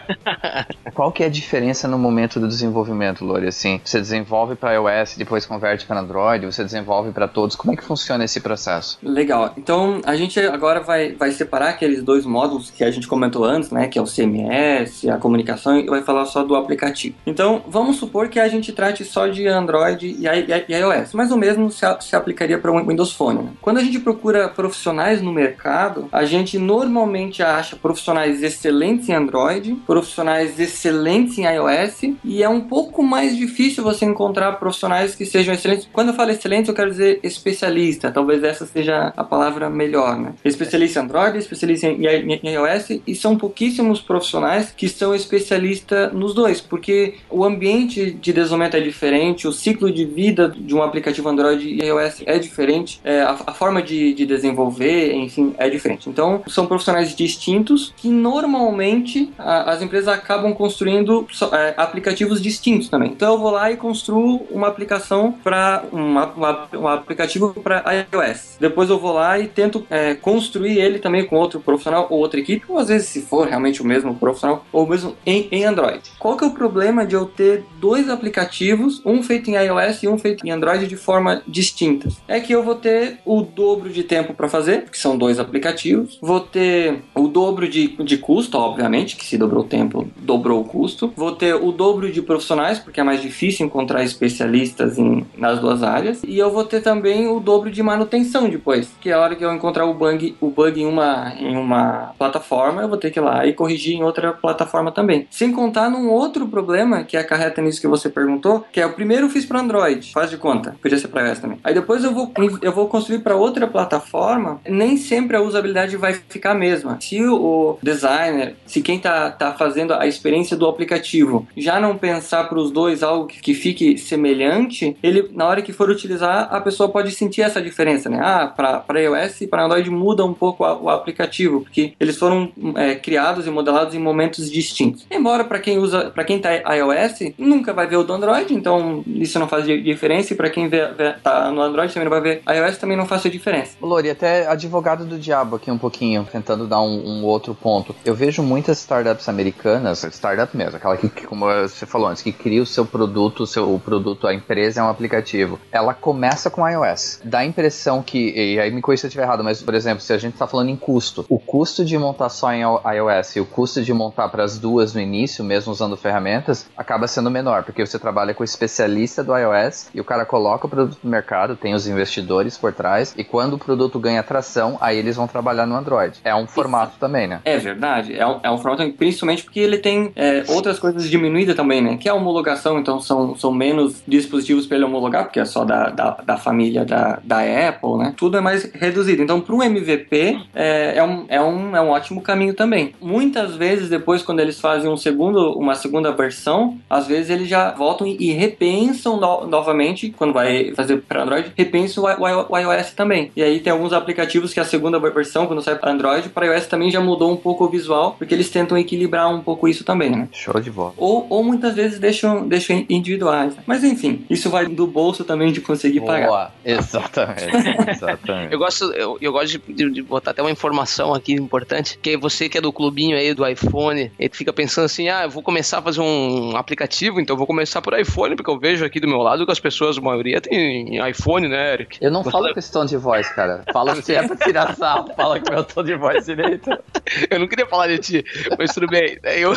Qual que é a diferença no momento do desenvolvimento, Lori? Assim, você desenvolve para iOS, depois converte para Android, você desenvolve para todos. Como é que funciona esse processo? Legal. Então, a gente agora vai, vai separar aqueles dois módulos que a gente comentou né, que é o CMS, a comunicação, e vai falar só do aplicativo. Então, vamos supor que a gente trate só de Android e, iOS, mas o mesmo se, se aplicaria para o Windows Phone. Né? Quando a gente procura profissionais no mercado, a gente normalmente acha profissionais excelentes em Android, profissionais excelentes em iOS, e é um pouco mais difícil você encontrar profissionais que sejam excelentes. Quando eu falo excelente, eu quero dizer especialista, talvez essa seja a palavra melhor, né? Especialista em Android, especialista em iOS, e são pouquíssimos profissionais que são especialistas nos dois, porque o ambiente de desenvolvimento é diferente, o ciclo de vida de um aplicativo Android e iOS é diferente, é, a, a, forma de, de, desenvolver, enfim, é diferente. Então, são profissionais distintos que normalmente a, as empresas acabam construindo é, aplicativos distintos também. Então, eu vou lá e construo uma aplicação para um aplicativo para iOS. Depois eu vou lá e tento é, construir ele também com outro profissional ou outra equipe, ou às vezes se for realmente o mesmo profissional, ou mesmo em, em Android. Qual que é o problema de eu ter dois aplicativos, um feito em iOS e um feito em Android de forma distintas? É que eu vou ter o dobro de tempo para fazer, que são dois aplicativos, vou ter o dobro de, de custo, obviamente, que se dobrou o tempo, dobrou o custo, vou ter o dobro de profissionais, porque é mais difícil encontrar especialistas em, nas duas áreas, e eu vou ter também o dobro de manutenção depois, que é a hora que eu encontrar o bug, o bug em uma, em uma plataforma, eu vou ter que ir lá e corrigir em outra plataforma também. Sem contar num outro problema que acarreta nisso que você perguntou, que é o primeiro eu fiz para Android, faz de conta, podia ser para iOS também. Aí depois eu vou, eu vou construir para outra plataforma, nem sempre a usabilidade vai ficar a mesma. Se o designer, se quem tá, tá fazendo a experiência do aplicativo já não pensar para os dois algo que, que fique semelhante, ele na hora que for utilizar, a pessoa pode sentir essa diferença, né? Ah, para iOS e para Android muda um pouco a, o aplicativo, porque eles foram é, criados e modelados em momentos distintos. Embora para quem usa, para quem tá iOS, nunca vai ver o do Android, então isso não faz diferença. E para quem vê, vê, tá no Android também não vai ver iOS, também não faz diferença. Lori, até advogado do diabo aqui um pouquinho, tentando dar um, um outro ponto. Eu vejo muitas startups americanas, startup mesmo, aquela que, como você falou antes, que cria o seu produto, o seu o produto, a empresa é um aplicativo. Ela começa com iOS. Dá a impressão que, e aí me corrija se eu estiver errado, mas por exemplo, se a gente está falando em custo, o custo de montar só em iOS e o custo de montar para as duas no início, mesmo usando ferramentas, acaba sendo menor, porque você trabalha com o especialista do iOS e o cara coloca o produto no mercado, tem os investidores por trás, e quando o produto ganha tração, aí eles vão trabalhar no Android. É um formato Isso. também, né? É verdade, é um, é um formato principalmente porque ele tem é, outras coisas diminuídas também, né? Que é a homologação, então são, são menos dispositivos para ele homologar, porque é só da, da, da família da, da Apple, né? Tudo é mais reduzido. Então, para o MVP, é, é, um, é, um, é um ótimo caminho também. Muitas vezes, depois, quando eles fazem um segundo, uma segunda versão, às vezes eles já voltam e, e repensam no, novamente, quando vai fazer para Android, repensam o, o, o, iOS também. E aí tem alguns aplicativos que a segunda versão, quando sai para Android, para iOS também já mudou um pouco o visual, porque eles tentam equilibrar um pouco isso também, né? Show de bola. Ou, ou muitas vezes deixam, deixam individuais. Mas enfim, isso vai do bolso também de conseguir Boa. pagar. Exatamente. Exatamente. eu gosto, eu, eu gosto de, de, botar até uma informação aqui importante, que você que é do clubinho aí do iPhone, e fica pensando assim, ah, eu vou começar a fazer um aplicativo, então eu vou começar por iPhone, porque eu vejo aqui do meu lado que as pessoas, a maioria tem iPhone, né, Eric? Eu não falo com esse tom de voz, cara. Fala se é pra tirar sal, fala com meu tom de voz direito. eu não queria falar de ti, mas tudo bem. Eu...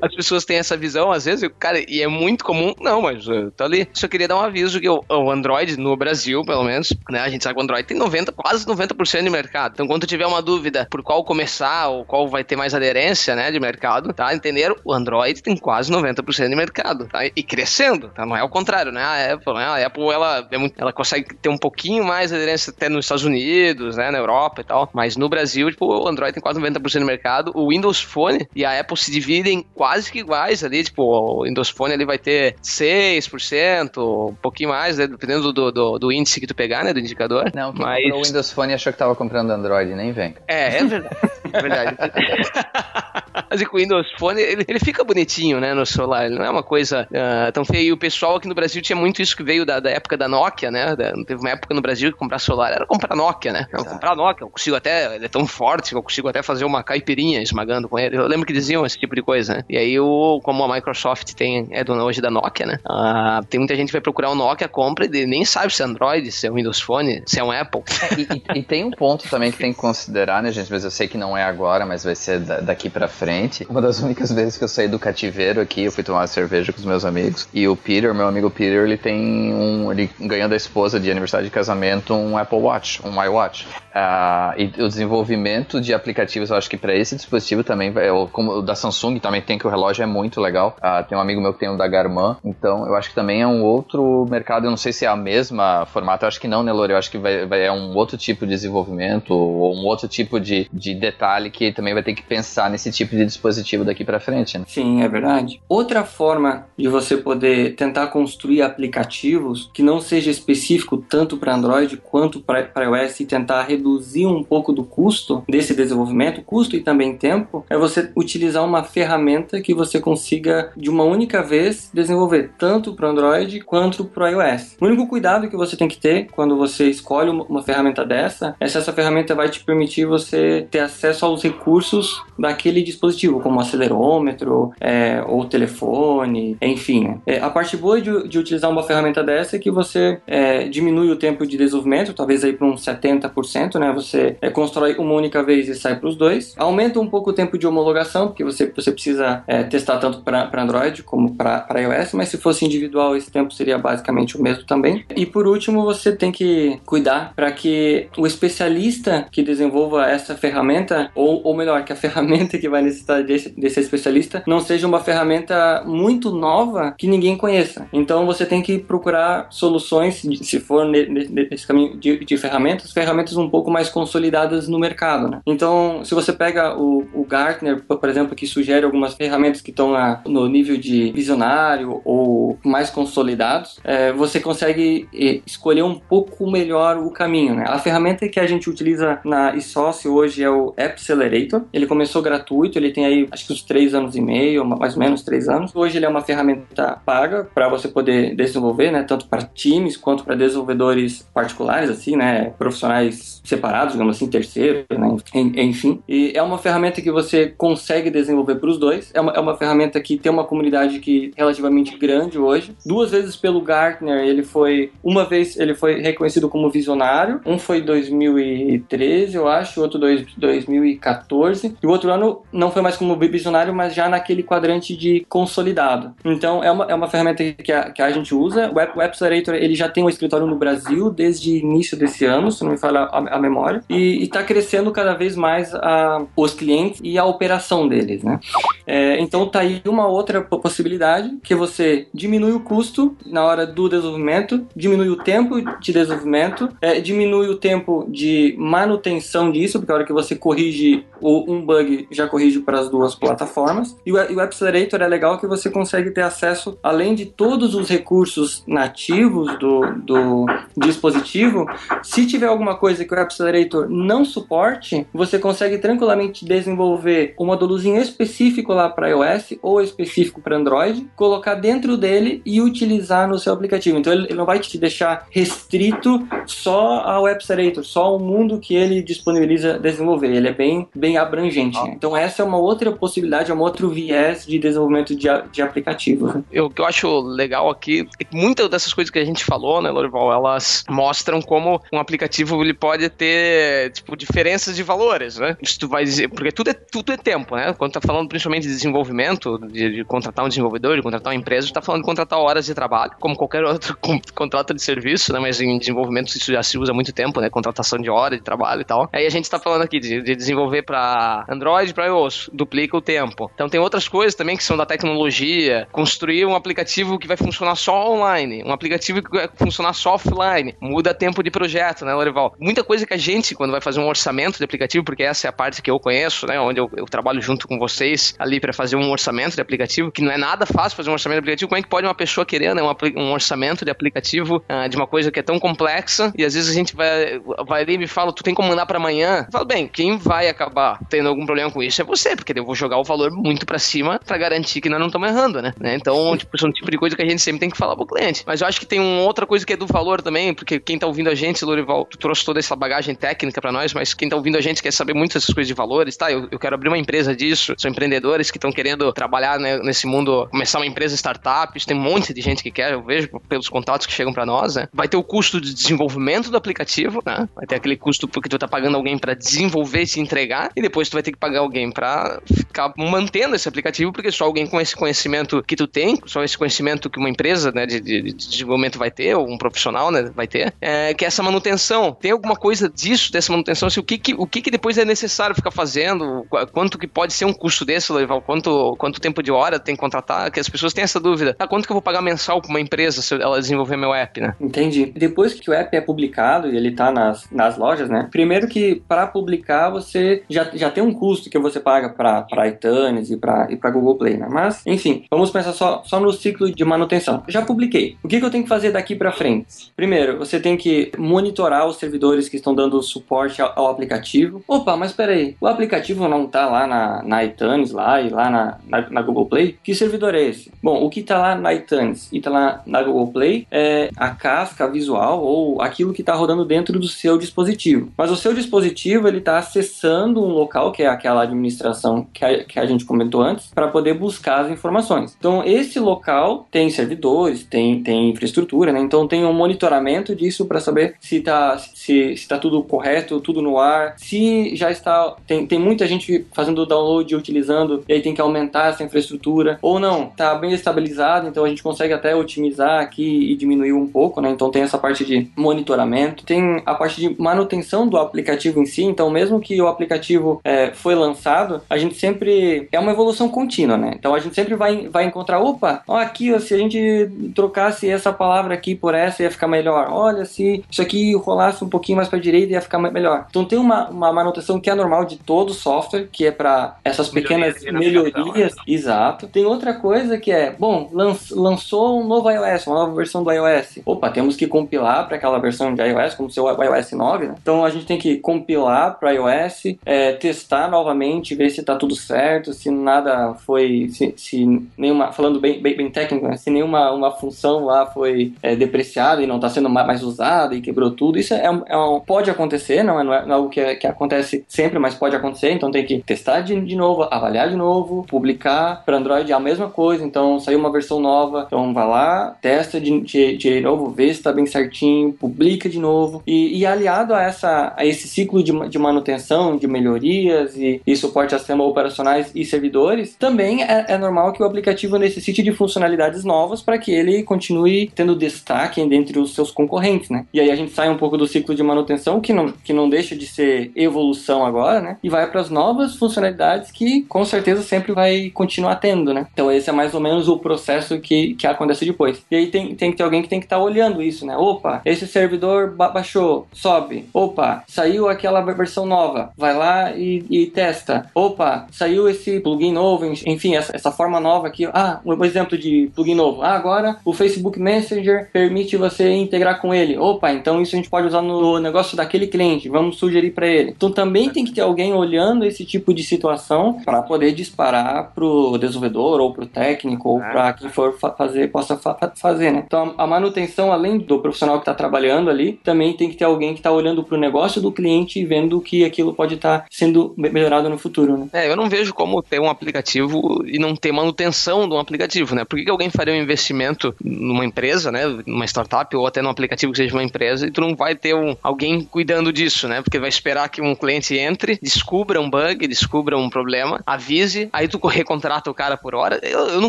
as pessoas têm essa visão, às vezes, cara, e é muito comum, não, mas tá ali. Só queria dar um aviso que o, o Android, no Brasil, pelo menos, né, a gente sabe que o Android tem 90, quase 90% de mercado. Então, quando tiver uma dúvida por qual começar ou qual vai ter mais aderência, né, de mercado, tá? Entenderam? O Android tem quase 90% de mercado, tá? E crescendo, tá? Não é o contrário, né? A Apple, né? A Apple, ela, é muito, ela consegue ter um pouquinho mais aderência até nos Estados Unidos, né, na Europa e tal, mas no Brasil, tipo, o Android tem quase 90% de mercado, o Windows Phone e a Apple se dividem quase que iguais ali, tipo, o Windows Phone ele vai ter 6%, um pouquinho mais, né, dependendo do, do, do, índice que tu pegar, né, do indicador. Não, quem mas... o Windows Phone achou que tava comprando Android, nem vem. É, é verdade. Verdade. Mas com o Windows Phone, ele, ele, fica bonitinho, né, no celular. Ele não é uma coisa uh, tão feia. E o pessoal aqui no Brasil tinha muito isso que veio da, da época da Nokia, né? Da, teve uma época no Brasil que comprar celular era comprar Nokia, né? Eu comprar Nokia, eu consigo até, ele é tão forte que eu consigo até fazer uma caipirinha esmagando com ele. Eu lembro que diziam esse tipo de coisa, né? E aí, o, como a Microsoft tem, é dona hoje da Nokia, né? Uh, tem muita gente que vai procurar o Nokia, compra e nem sabe se é Android, se é Windows Phone, se é um Apple. É, e, e, e, tem um ponto também que tem que considerar, né, gente? Mas eu sei que não é agora, mas vai ser daqui pra frente. Uma das únicas vezes que eu saí do cativeiro aqui, eu fui tomar uma cerveja com os meus amigos. E o Peter, meu amigo Peter, ele tem um. Ele ganhou da esposa de aniversário de casamento um Apple Watch, um iWatch. Uh, e o desenvolvimento de aplicativos, eu acho que para esse dispositivo também, como o da Samsung também tem, que o relógio é muito legal. Uh, tem um amigo meu que tem um da Garmin, então eu acho que também é um outro mercado. Eu não sei se é a mesma formato, eu acho que não, né, Lore? Eu acho que vai, vai, é um outro tipo de desenvolvimento ou um outro tipo de, de detalhe que também vai ter que pensar nesse tipo de dispositivo daqui para frente. Né? Sim, é verdade. Outra forma de você poder tentar construir aplicativos que não seja específico tanto para Android quanto para iOS e tentar reduzir um pouco do custo desse desenvolvimento, custo e também tempo, é você utilizar uma ferramenta que você consiga de uma única vez desenvolver tanto para Android quanto para iOS. O único cuidado que você tem que ter quando você escolhe uma ferramenta dessa é se essa ferramenta vai te permitir você ter acesso aos recursos daquele dispositivo, como acelerômetro é, ou telefone, enfim. É, a parte boa de, de, utilizar uma ferramenta dessa é que você é, diminui o tempo de desenvolvimento, talvez aí para uns 70%, né? Você é, constrói uma única vez e sai para os dois. Aumenta um pouco o tempo de homologação, porque você, você precisa é, testar tanto para Android como para iOS, mas se fosse individual, esse tempo seria basicamente o mesmo também. E por último, você tem que cuidar para que o especialista que desenvolva essa ferramenta, ou, ou melhor, que a ferramenta que vai necessitar desse, desse especialista, não seja uma ferramenta muito nova que ninguém conheça. Então você tem que procurar soluções, se for nesse caminho de, de ferramentas, ferramentas um pouco pouco mais consolidadas no mercado. Né? Então, se você pega o, o Gartner, por exemplo, que sugere algumas ferramentas que estão no nível de visionário ou mais consolidados, é, você consegue é, escolher um pouco melhor o caminho. Né? A ferramenta que a gente utiliza na eSource hoje é o Accelerator. Ele começou gratuito, ele tem aí acho que uns três anos e meio, mais ou menos três anos. Hoje ele é uma ferramenta paga para você poder desenvolver, né, tanto para times quanto para desenvolvedores particulares, assim, né, profissionais separados, digamos assim, terceiros, né, enfim. E é uma ferramenta que você consegue desenvolver para os dois. É uma, é uma ferramenta que tem uma comunidade que relativamente grande hoje. Duas vezes pelo Gartner, ele foi uma vez ele foi reconhecido como visionário. Um foi 2013, eu acho, o outro dois, 2014. E o outro ano não foi mais como visionário, mas já naquele quadrante de consolidado. Então é uma, é uma ferramenta que a, que a gente usa. O Web, Web Accelerator ele já tem um escritório no Brasil desde início desse ano, se não me falha a, a memória, e está crescendo cada vez mais a, os clientes e a operação deles, né? É, então tá aí uma outra possibilidade que você diminui o custo na hora do desenvolvimento, diminui o tempo de desenvolvimento, é, diminui o tempo de manutenção disso, porque a hora que você corrige um bug já corrige para as duas plataformas. E o, o Accelerator é legal que você consegue ter acesso, além de todos os recursos nativos do, do dispositivo, se tiver alguma coisa que o Accelerator não suporte, você consegue tranquilamente desenvolver um módulozinho específico lá para iOS ou específico para Android, colocar dentro dele e utilizar no seu aplicativo. Então ele, não vai te deixar restrito só ao Accelerator, só ao mundo que ele disponibiliza desenvolver. Ele é bem, bem abrangente. Né? Então essa é uma outra possibilidade, é um outro viés de desenvolvimento de, de aplicativos. Né? Eu, o que eu acho legal aqui é que muitas dessas coisas que a gente falou, né, Lorival, elas mostram como um aplicativo ele pode ter tipo diferenças de valores, né? Isso tu vai dizer, porque tudo é tudo é tempo, né? Quando tá falando principalmente de desenvolvimento, de, de contratar um desenvolvedor, de contratar uma empresa, tá falando de contratar horas de trabalho, como qualquer outro contrato de serviço, né? Mas em desenvolvimento isso já se usa há muito tempo, né? Contratação de hora de trabalho e tal. Aí a gente tá falando aqui de, de desenvolver para Android, para iOS, duplica o tempo. Então tem outras coisas também que são da tecnologia, construir um aplicativo que vai funcionar só online, um aplicativo que vai funcionar só offline, muda tempo de projeto, né, Lorival? Muita coisa que a gente, quando vai fazer um orçamento de aplicativo, porque essa é a parte que eu conheço, né, onde eu, eu trabalho junto com vocês ali para fazer um orçamento de aplicativo, que não é nada fácil fazer um orçamento de aplicativo. Como é que pode uma pessoa querer né, um, um orçamento de aplicativo uh, de uma coisa que é tão complexa e às vezes a gente vai, vai ali e me fala, tu tem como mandar para amanhã? Eu falo, bem, quem vai acabar tendo algum problema com isso é você, porque eu vou jogar o valor muito para cima para garantir que nós não estamos errando, né? né? Então, tipo, são um tipo de coisa que a gente sempre tem que falar pro cliente. Mas eu acho que tem uma outra coisa que é do valor também, porque quem tá ouvindo a gente, Lorival, tu trouxe toda essa bagagem técnica para nós, mas quem tá ouvindo a gente quer saber muito essas coisas de valores, tá? Eu, eu quero abrir uma empresa disso, são empreendedores que estão querendo trabalhar né, nesse mundo, começar uma empresa startup, tem um monte de gente que quer, eu vejo pelos contatos que chegam para nós, né? Vai ter o custo de desenvolvimento do aplicativo, né? Vai ter aquele custo porque tu tá pagando alguém para desenvolver e se entregar, e depois tu vai ter que pagar alguém para ficar mantendo esse aplicativo, porque só alguém com esse conhecimento que tu tem, só esse conhecimento que uma empresa né, de, de, de desenvolvimento vai ter, ou um profissional né, vai ter, é, que é essa manutenção. Tem alguma coisa disso, dessa manutenção? Assim, o que, que, o que, que depois é necessário ficar fazendo? Quanto que pode ser um custo desse, levar quanto, quanto tempo de hora tem que contratar? Que as pessoas têm essa dúvida. Ah, quanto que eu vou pagar mensal para uma empresa se ela desenvolver meu app, né? Entendi. Depois que o app é publicado e ele tá nas, nas lojas, né? Primeiro que para publicar você já, já tem um custo que você paga para iTunes e para e Google Play, né? Mas, enfim, vamos pensar só, só no ciclo de manutenção. Já publiquei. O que, que eu tenho que fazer daqui para frente? Primeiro, você tem que monitorar os servidores que estão dando suporte ao, ao aplicativo. Opa, mas peraí, o aplicativo não tá lá na, na iTunes lá e lá na, na, na, Google Play? Que servidor é esse? Bom, o que tá lá na iTunes e tá lá na Google Play é a casca visual ou aquilo que tá rodando dentro do seu dispositivo. Mas o seu dispositivo ele tá acessando um local que é aquela administração que a, que a gente comentou antes para poder buscar as informações. Então esse local tem servidores, tem, tem infraestrutura, né? Então tem um monitoramento disso para saber se tá se está tudo correto, tudo no ar, se já está tem, tem muita gente fazendo download e utilizando e aí tem que aumentar essa infraestrutura ou não, está bem estabilizado, então a gente consegue até otimizar aqui e diminuir um pouco, né? Então tem essa parte de monitoramento, tem a parte de manutenção do aplicativo em si, então mesmo que o aplicativo é, foi lançado, a gente sempre é uma evolução contínua, né? Então a gente sempre vai, vai encontrar, opa, ó, aqui ó, se a gente trocasse essa palavra aqui por essa ia ficar melhor. Olha, se isso aqui rolasse um pouquinho mais para direita direita ia ficar melhor. Então tem uma, uma manutenção que é normal de todo o software, que é para essas pequenas melhorias. Exato. Tem outra coisa que é, bom, lançou um novo iOS, uma nova versão do iOS. Opa, temos que compilar para aquela versão de iOS, como se o iOS 9, né? Então a gente tem que compilar para iOS, é, testar novamente, ver se está tudo certo, se nada foi, se, se nenhuma, falando bem, bem, bem técnico, né? se nenhuma uma função lá foi é, depreciada e não está sendo mais usada e quebrou tudo. Isso é, é um, pode acontecer, não é, não é algo que, é, que acontece sempre, mas pode acontecer. Então tem que testar de, de novo, avaliar de novo, publicar. Para Android é a mesma coisa. Então saiu uma versão nova, então vai lá, testa de, de, de novo, vê se está bem certinho, publica de novo. E, e aliado a, essa, a esse ciclo de, de manutenção, de melhorias e, e suporte a sistemas operacionais e servidores, também é, é normal que o aplicativo necessite de funcionalidades novas para que ele continue tendo destaque entre os seus concorrentes, né? E aí a gente sai um pouco do ciclo de manutenção, que não, que não deixa de ser evolução agora, né? E vai para as novas funcionalidades que com certeza sempre vai continuar tendo, né? Então esse é mais ou menos o processo que, que acontece depois. E aí tem, tem que ter alguém que tem que estar tá olhando isso, né? Opa, esse servidor ba baixou, sobe. Opa, saiu aquela versão nova, vai lá e, e testa. Opa, saiu esse plugin novo, enfim, essa, essa forma nova aqui. Ah, um exemplo de plugin novo. Ah, agora o Facebook Messenger permite você integrar com ele. Opa, então isso a gente pode usar no negócio daquele cliente. Vamos sugerir para ele. Então também tem que ter alguém olhando esse tipo de situação para poder disparar pro desenvolvedor ou pro técnico ou para quem for fazer possa fa fazer, né? Então a manutenção além do profissional que está trabalhando ali, também tem que ter alguém que está olhando pro negócio do cliente e vendo que aquilo pode estar tá sendo melhorado no futuro, né? É, eu não vejo como ter um aplicativo e não ter manutenção de um aplicativo, né? Por que, que alguém faria um investimento numa empresa, né? Numa startup ou até num aplicativo que seja uma empresa e tu não vai ter um, alguém cuidando disso, né? Porque vai esperar que um cliente entre, descubra um bug, descubra um problema, avise, aí tu recontrata o cara por hora. Eu, eu não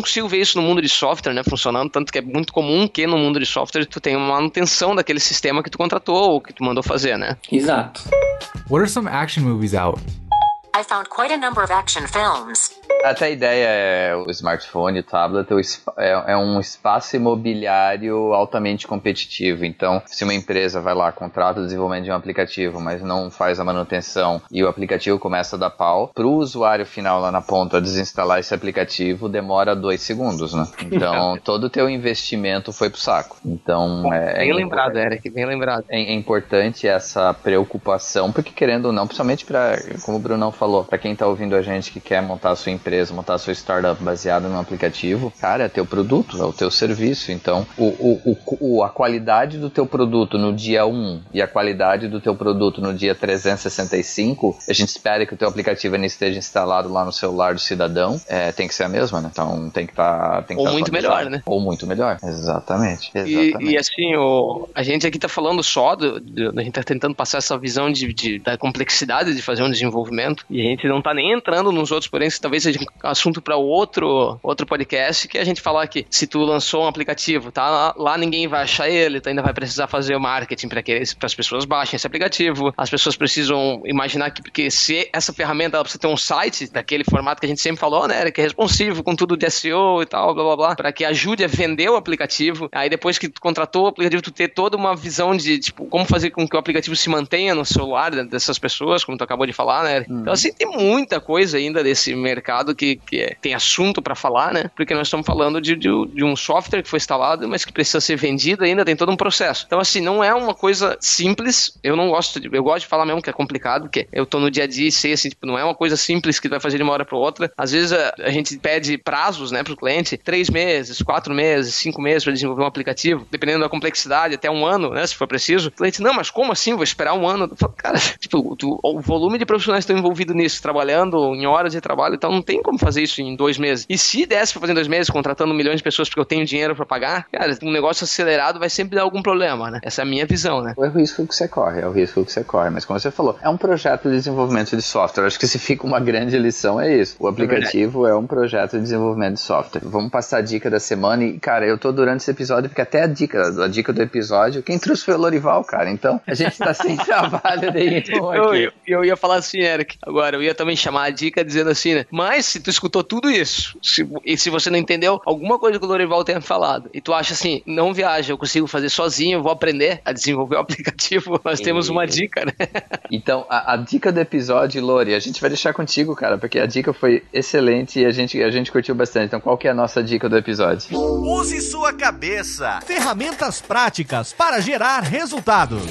consigo ver isso no mundo de software, né? Funcionando, tanto que é muito comum que no mundo de software tu tenha uma manutenção daquele sistema que tu contratou ou que tu mandou fazer, né? Exato. What are some action movies out? I found quite a number of action films. Até a ideia é o smartphone, o tablet, é, é, um espaço imobiliário altamente competitivo. Então, se uma empresa vai lá, contrata o desenvolvimento de um aplicativo, mas não faz a manutenção e o aplicativo começa a dar pau, para o usuário final lá na ponta desinstalar esse aplicativo demora dois segundos, né? Então, todo o teu investimento foi pro saco. Então, é, bem é lembrado, Eric, bem lembrado. É, é, importante essa preocupação, porque querendo ou não, principalmente para, como o Brunão falou, para quem está ouvindo a gente que quer montar a sua empresa montar a sua startup baseada num aplicativo, cara, é teu produto, é o teu serviço. Então, o, o, o, a qualidade do teu produto no dia 1 e a qualidade do teu produto no dia 365, a gente espera que o teu aplicativo ainda esteja instalado lá no celular do cidadão, é, tem que ser a mesma, né? Então tem que estar. Tá, Ou tá muito melhor, né? Ou muito melhor, exatamente. exatamente. E, e, assim, o, a gente aqui tá falando só, do, do, a gente tá tentando passar essa visão de, de, da complexidade de fazer um desenvolvimento e a gente não tá nem entrando nos outros, porém, que talvez seja assunto para outro outro podcast que a gente falar que se tu lançou um aplicativo, tá lá ninguém vai achar ele, tu ainda vai precisar fazer o marketing para que as pessoas baixem esse aplicativo. As pessoas precisam imaginar que porque se essa ferramenta ela precisa ter um site daquele formato que a gente sempre falou, né, que é responsivo com tudo de SEO e tal, blá blá blá, para que ajude a vender o aplicativo. Aí depois que tu contratou o aplicativo, tu ter toda uma visão de tipo como fazer com que o aplicativo se mantenha no celular dessas pessoas, como tu acabou de falar, né? Então assim tem muita coisa ainda desse mercado que, que é, tem assunto para falar, né? Porque nós estamos falando de, de, de, um software que foi instalado, mas que precisa ser vendido ainda, tem todo um processo. Então, assim, não é uma coisa simples. Eu não gosto de, eu gosto de falar mesmo que é complicado, porque eu tô no dia a dia e sei, assim, tipo, não é uma coisa simples que vai fazer de uma hora para outra. Às vezes a, a, gente pede prazos, né, pro cliente, três meses, quatro meses, cinco meses para desenvolver um aplicativo, dependendo da complexidade, até um ano, né, se for preciso. O cliente, não, mas como assim? Vou esperar um ano? Falo, cara, tipo, tu, o volume de profissionais que estão envolvidos nisso, trabalhando em horas de trabalho, então não tem como fazer isso em dois meses. E se desse pra fazer em dois meses, contratando milhões de pessoas porque eu tenho dinheiro para pagar, cara, um negócio acelerado vai sempre dar algum problema, né? Essa é a minha visão, né? É o risco que você corre, é o risco que você corre. Mas como você falou, é um projeto de desenvolvimento de software. Acho que se fica uma grande lição é isso. O aplicativo é, é um projeto de desenvolvimento de software. Vamos passar a dica da semana e, cara, eu tô durante esse episódio, porque até a dica, a dica do episódio, quem trouxe foi o Lorival, cara. Então, a gente tá sem trabalho daí. eu, eu, eu, ia falar assim, Eric, Agora, eu ia também chamar a dica dizendo assim, né? Mas se tu escutou tudo isso, se, e se você não entendeu alguma coisa que o Lorival tenha falado, e tu acha assim, não viaja, eu consigo fazer sozinho, eu vou aprender a desenvolver o aplicativo, nós temos uma dica, né? Então, a, a dica do episódio, Lori, a gente vai deixar contigo, cara, porque a dica foi excelente e a gente, a gente curtiu bastante. Então, qual que é a nossa dica do episódio? Use sua cabeça. Ferramentas práticas para gerar resultados.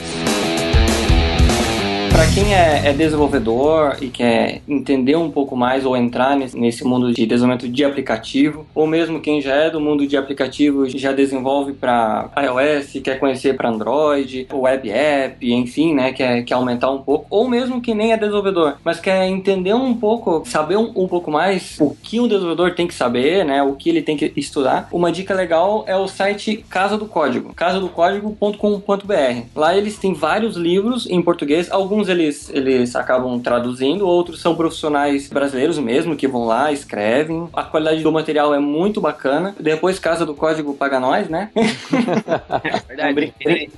Para quem é, é, desenvolvedor e quer entender um pouco mais ou entrar nesse, nesse, mundo de desenvolvimento de aplicativo, ou mesmo quem já é do mundo de aplicativo já desenvolve para iOS, quer conhecer para Android, web app, enfim, né, quer, quer aumentar um pouco, ou mesmo que nem é desenvolvedor, mas quer entender um pouco, saber um, um pouco mais o que um desenvolvedor tem que saber, né, o que ele tem que estudar. Uma dica legal é o site Casa do Código, casadocódigo.com.br. Lá eles têm vários livros em português, alguns eles, eles acabam traduzindo, outros são profissionais brasileiros mesmo que vão lá, escrevem. A qualidade do material é muito bacana. Depois, Casa do Código paga nós, né? Verdade. Brin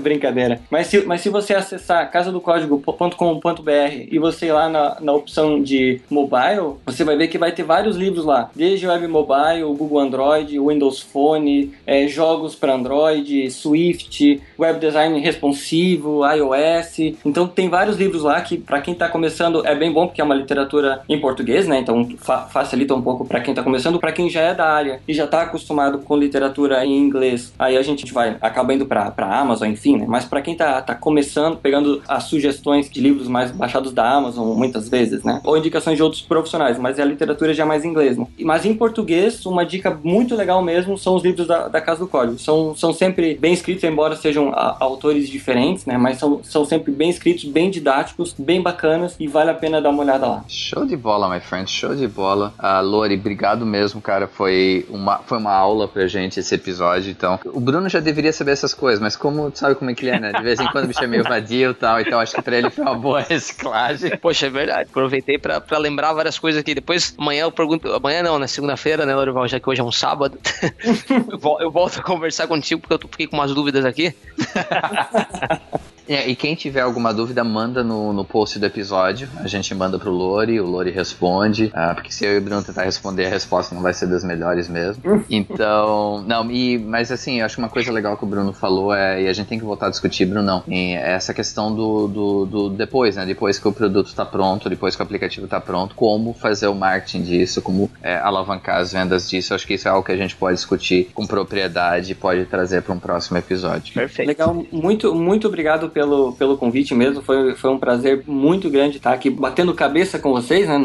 brincadeira. Mas se, mas se você acessar casadocódigo.com.br e você ir lá na, na opção de mobile, você vai ver que vai ter vários livros lá. Desde Web Mobile, Google Android, Windows Phone, é, jogos para Android, Swift, Web Design responsivo, iOS. Então tem vários livros lá que para quem está começando é bem bom porque é uma literatura em português, né? Então fa facilita um pouco para quem está começando, para quem já é da área e já está acostumado com literatura em inglês. Aí a gente vai acaba indo para para Amazon, enfim, né? Mas para quem está tá começando, pegando as sugestões de livros mais baixados da Amazon muitas vezes, né? Ou indicações de outros profissionais, mas a literatura já é mais em inglês, né? Mas em português, uma dica muito legal mesmo são os livros da, da Casa do Código. São, são sempre bem escritos, embora sejam a, autores diferentes, né? Mas são, são sempre bem escritos, bem didáticos, bem bacanas e vale a pena dar uma olhada lá. Show de bola, my friend, show de bola. Uh, Lori, obrigado mesmo, cara. Foi uma, foi uma aula pra gente esse episódio. Então, o Bruno já deveria saber essas coisas, mas como sabe como é que ele é, né? De vez em quando me é meio vadio e tal, então acho que pra ele foi uma boa reciclagem. Poxa, é verdade. Aproveitei pra, pra lembrar várias coisas aqui. Depois, amanhã eu pergunto. Amanhã não, na segunda-feira, né, Lorival? Já que hoje é um sábado. eu volto a conversar contigo porque eu fiquei com umas dúvidas aqui. É, e quem tiver alguma dúvida, manda no, no post do episódio. A gente manda pro Lori, o Lori responde. Ah, porque se eu e o Bruno tentar responder, a resposta não vai ser das melhores mesmo. Então, não, e, mas assim, eu acho que uma coisa legal que o Bruno falou é, e a gente tem que voltar a discutir, Bruno, não, é essa questão do, do, do, depois, né? Depois que o produto está pronto, depois que o aplicativo está pronto, como fazer o marketing disso, como é, alavancar as vendas disso. Eu acho que isso é algo que a gente pode discutir com propriedade e pode trazer para um próximo episódio. Perfeito. Legal, muito, muito obrigado pelo, pelo convite mesmo. Foi, foi um prazer muito grande estar aqui batendo cabeça com vocês, né?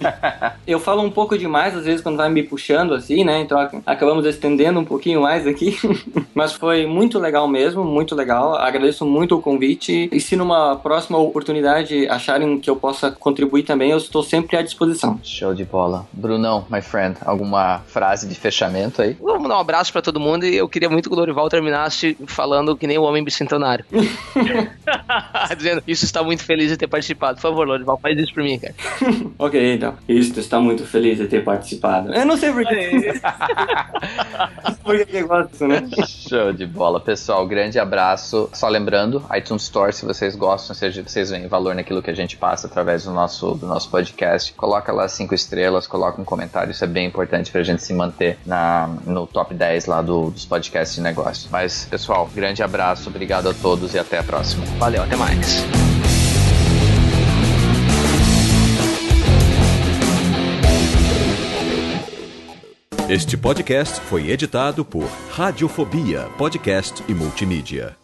eu falo um pouco demais às vezes quando vai me puxando assim, né? Então acabamos estendendo um pouquinho mais aqui. Mas foi muito legal mesmo, muito legal. Agradeço muito o convite. E se numa próxima oportunidade acharem que eu possa contribuir também, eu estou sempre à disposição. Show de bola. Brunão, my friend, alguma frase de fechamento aí? Vamos dar um abraço para todo mundo e eu queria muito que o Dorival terminasse falando que nem o homem bicentenário. Dizendo, isso está muito feliz de ter participado. Por favor, Lorival, faz isso por mim, cara. ok, então. Isso está muito feliz de ter participado. Eu não sei porquê. por que eu gosto, né? Show de bola, pessoal. Grande abraço. Só lembrando, iTunes Store, se vocês gostam, se vocês veem valor naquilo que a gente passa através do nosso, do nosso podcast, coloca lá cinco estrelas, coloca um comentário. Isso é bem importante pra gente se manter na, no top 10 lá do, dos podcasts de negócio. Mas, pessoal, grande abraço, obrigado a todos e até a próxima. Valeu, até mais. Este podcast foi editado por Radiofobia, podcast e multimídia.